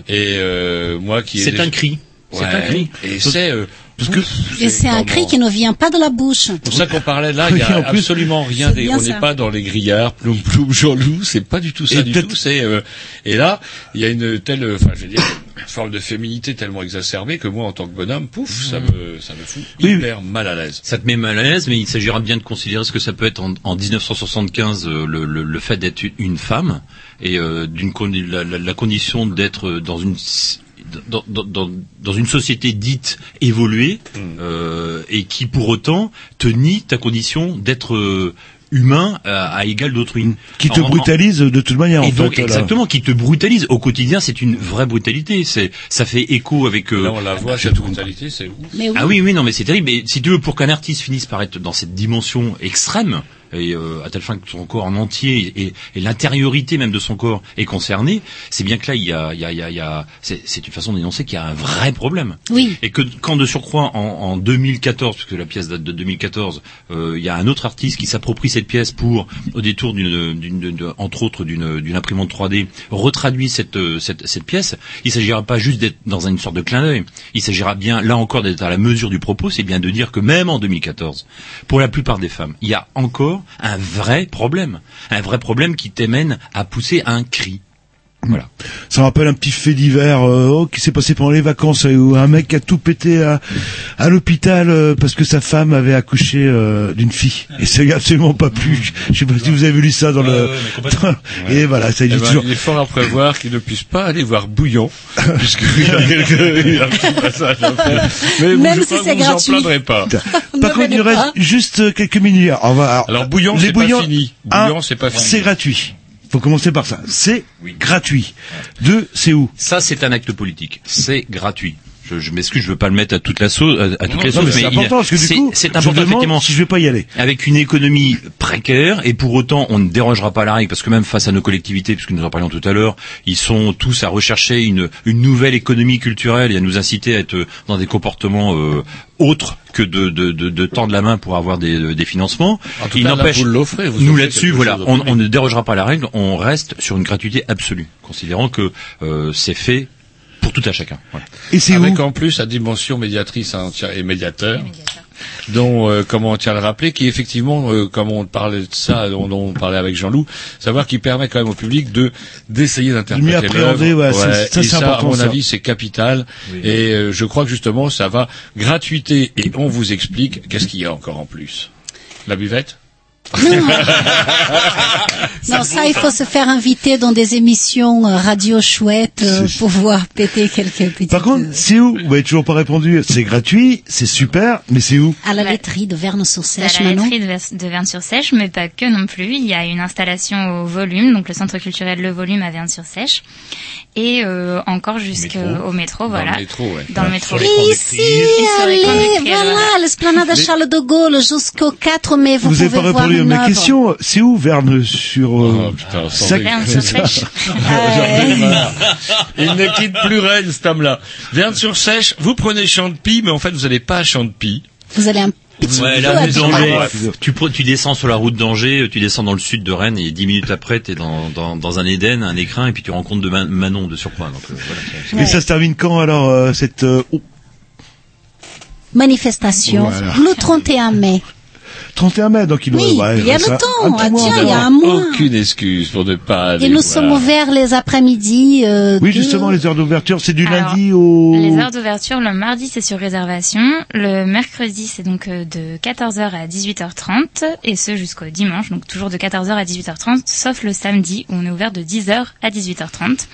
Et euh, moi qui C'est déjà- un cri. C'est Ouais. un cri. Et c'est euh, parce que Et c'est un cri qui ne vient pas de la bouche. C'est pour ça qu'on parlait là, il y Oui, a plus, absolument rien. Des, on n'est pas dans les grillards, ploum ploum, Jean-Loup, c'est pas du tout ça Et du tout. C'est euh, et là, il y a une telle, enfin, je veux dire, une forme de féminité tellement exacerbée que moi, en tant que bonhomme, pouf, ça me, ça me fout Oui, hyper mal à l'aise. Ça te met mal à l'aise, mais il s'agira bien de considérer ce que ça peut être en, en 1975 euh, le, le, le fait d'être une femme et euh, d'une condi- la, la- la condition d'être dans une dans, dans, dans, dans une société dite évoluée Mm. euh, et qui pour autant te nie ta condition d'être euh, humain à, à égal d'autrui. Qui te En- en- brutalise de toute manière, et en donc fait. là. exactement, qui te brutalise au quotidien, c'est une vraie brutalité. C'est ça fait écho avec. euh, Là, on la voit cette brutalité, c'est ouf. Mais oui. ah oui, oui, non, mais c'est terrible. Et si tu veux, pour qu'un artiste finisse par être dans cette dimension extrême, et euh, à tel fin que son corps en entier et, et l'intériorité même de son corps est concernée, c'est bien que là il y a, il y a, il y a, c'est, c'est une façon d'énoncer qu'il y a un vrai problème. Oui. Et que quand de surcroît en, en 2014, puisque la pièce date de 2014, euh, il y a un autre artiste qui s'approprie cette pièce pour, au détour d'une, d'une, d'une- de- entre autres d'une, d'une imprimante 3D, retraduit cette, euh, cette, cette pièce. Il s'agira pas juste d'être dans une sorte de clin d'œil. Il s'agira bien, là encore, d'être à la mesure du propos. C'est bien de dire que même en 2014, pour la plupart des femmes, il y a encore un vrai problème, un vrai problème qui t'amène à pousser un cri. Voilà. Ça me rappelle un petit fait divers euh, oh, qui s'est passé pendant les vacances euh, où un mec a tout pété à, à l'hôpital euh, parce que sa femme avait accouché euh, d'une fille et ça lui a absolument pas plu. Je sais pas si vous avez lu ça dans le. Et voilà, ça Eh dit ben, toujours. Il est fort à prévoir qu'il ne puisse pas aller voir Bouillon, puisqu'il y a quelques, il y a un petit passage à faire. Mais vous, Même je si crois que c'est vous en gratuit. plaindrez pas. Par contre, il nous reste juste euh, quelques minutes. On va, Alors, Bouillon, les c'est pas bouillons- fini. Bouillon, c'est pas fini. C'est gratuit. Faut commencer par ça. C'est gratuit. Deux, c'est où? Ça, c'est un acte politique. C'est gratuit. Je, je m'excuse, je veux pas le mettre à toute la sauce, à, à toutes Non, les non, mais c'est important, parce que du c'est- coup, c'est je important effectivement. si je vais pas y aller. Avec une économie précaire et pour autant, on ne dérogera pas à la règle parce que même face à nos collectivités, puisque nous en parlions tout à l'heure, ils sont tous à rechercher une, une nouvelle économie culturelle et à nous inciter à être dans des comportements euh, autres que de, de, de, de tendre la main pour avoir des, des financements. En tout Il n'empêche, nous là-dessus, voilà, on, ne dérogera pas à la règle, on reste sur une gratuité absolue, considérant que euh, c'est fait pour tout à chacun. Voilà. Et c'est Avec en plus la dimension médiatrice hein, et médiateur, dont, euh, comment on tient à le rappeler, qui effectivement, euh, comme on parlait de ça, dont, dont on parlait avec Jean-Loup, savoir qu'il permet quand même au public de d'essayer d'interpréter De mieux appréhender, l'œuvre. ouais, c'est- ça, et c'est ça, important, à mon ça. avis, c'est capital. Et euh, je crois que justement, ça va gratuité et on vous explique qu'est-ce qu'il y a encore en plus. La buvette? Non, ça, il faut se faire inviter dans des émissions euh, radio chouettes euh, pour voir péter quelques petits. Par contre, c'est où Vous m'avez toujours pas répondu. C'est gratuit, c'est super, mais c'est où À la laiterie de Verne-sur-Sèche, à la laiterie de, Verne-sur-Sèche, mais pas que non plus. Il y a une installation au volume, donc le centre culturel Le Volume à Verne-sur-Sèche, et euh, encore jusqu'au métro, voilà. le métro, ouais. Dans le métro. Ici, allez, voilà, l'esplanade de Mais- Charles de Gaulle jusqu'au 4 mai. Vous, Vous n'avez pouvez voir ma question. C'est où Verne sur euh, Sac- Verne-sur-Sèche. J'en ai marre. Il ne quitte plus Rennes, cet homme-là. Verne-sur-Sèche, vous prenez Champy, mais en fait, vous n'allez pas à Champy. Vous allez un Ouais, là, droite. d'Angers, tu, descends sur la route d'Angers, tu descends dans le sud de Rennes et dix minutes après, t'es dans, dans, dans un Éden, un écrin, et puis tu rencontres de Man- Manon de surcroît. Donc, euh, ça se termine quand alors euh, cette euh, oh, Manifestation Voilà. le 31 mai. 31 mai donc il doit- Oui, ouais, il y a le temps. un Ah, tiens, il y a un mois. Aucune excuse pour ne pas aller Et nous voir. sommes ouverts les après-midi. euh, Oui, de- justement les heures d'ouverture, c'est du Alors, lundi au Les heures d'ouverture, le mardi, c'est sur réservation. Le mercredi, c'est donc euh, de 14h à 18h30. Et ce, jusqu'au dimanche. Donc toujours de 14h à 18h30. Sauf le samedi, où on est ouvert de 10h à 18h30.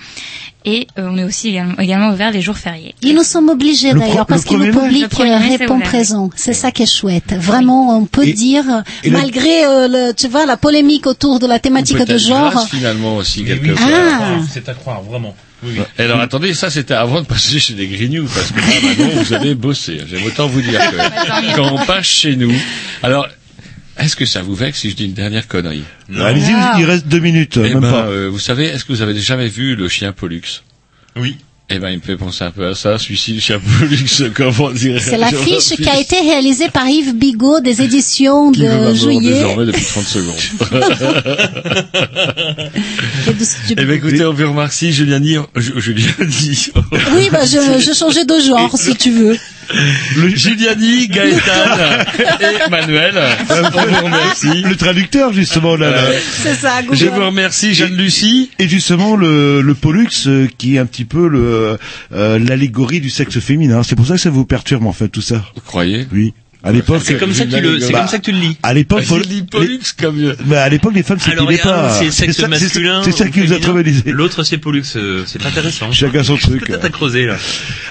Et euh, on est aussi également, également ouvert les jours fériés. Et nous sommes obligés Le d'ailleurs parce que le public Le euh, répond présent. C'est ça qui est chouette. Vraiment, on peut Et- dire, et malgré euh, le, tu vois, la polémique autour de la thématique de genre. grâce, finalement aussi quelque oui, part. Ah. c'est à croire, vraiment. Et alors attendez, ça c'était avant de passer chez les Grignoux, parce que là maintenant vous avez bossé. J'aime autant vous dire que quand on passe chez nous, alors est-ce que ça vous vexe si je dis une dernière connerie? Allez-y, il reste deux minutes, Eh même ben, pas. euh, vous savez, est-ce que vous avez jamais vu le chien Pollux? Oui. Eh ben, il me fait penser un peu à ça, celui-ci, le chien Pollux, comment dire C'est l'affiche qui a été réalisée par Yves Bigot des éditions qui veut de m'avoir juillet. désormais depuis 30 secondes. Eh ben, écoutez, on vous remercie, Juliani, Ju- Juliani. Oui, bah, je, je changeais de genre, si tu veux. Giuliani, Gaëtan et Manuel. On vous remercie. Le traducteur justement là. là. C'est ça, Google. Je vous remercie, Jeanne Lucie. Et justement le, le pollux euh, qui est un petit peu le euh, l'allégorie du sexe féminin. C'est pour ça que ça vous perturbe en fait tout ça. Vous croyez? Oui. À l'époque, C'est comme ça que tu le, c'est Bah, comme ça que tu le lis. À l'époque, dis Pollux comme bah, à l'époque, les femmes Alors, s'épilaient il y a un, pas. c'est sexe ça- masculin. C'est ça qui nous a traumatisés. L'autre, c'est Pollux. euh, C'est intéressant. Chacun son truc. Peut-être à creuser, là.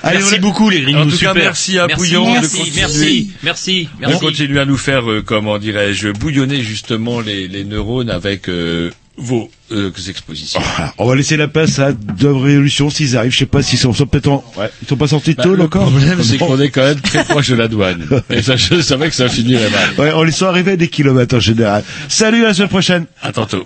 Allez, merci beaucoup, les Grignoux. En tout cas, merci à Bouillon de Merci, continuer. merci, merci, On continue à nous faire, euh, comment dirais-je, bouillonner justement les, les neurones avec euh, vos euh, expositions. Voilà. On va laisser la place à Dove Révolution s'ils arrivent. Je sais pas s'ils sont, sont peut-être en... Ouais. Ils sont pas sortis de Bah, tôle le encore problème, c'est qu'on est quand même très proche de la douane. Et ça, je savais que ça finirait mal. Ouais, on les sont arrivés à des kilomètres en général. Salut, à la semaine prochaine. À tantôt.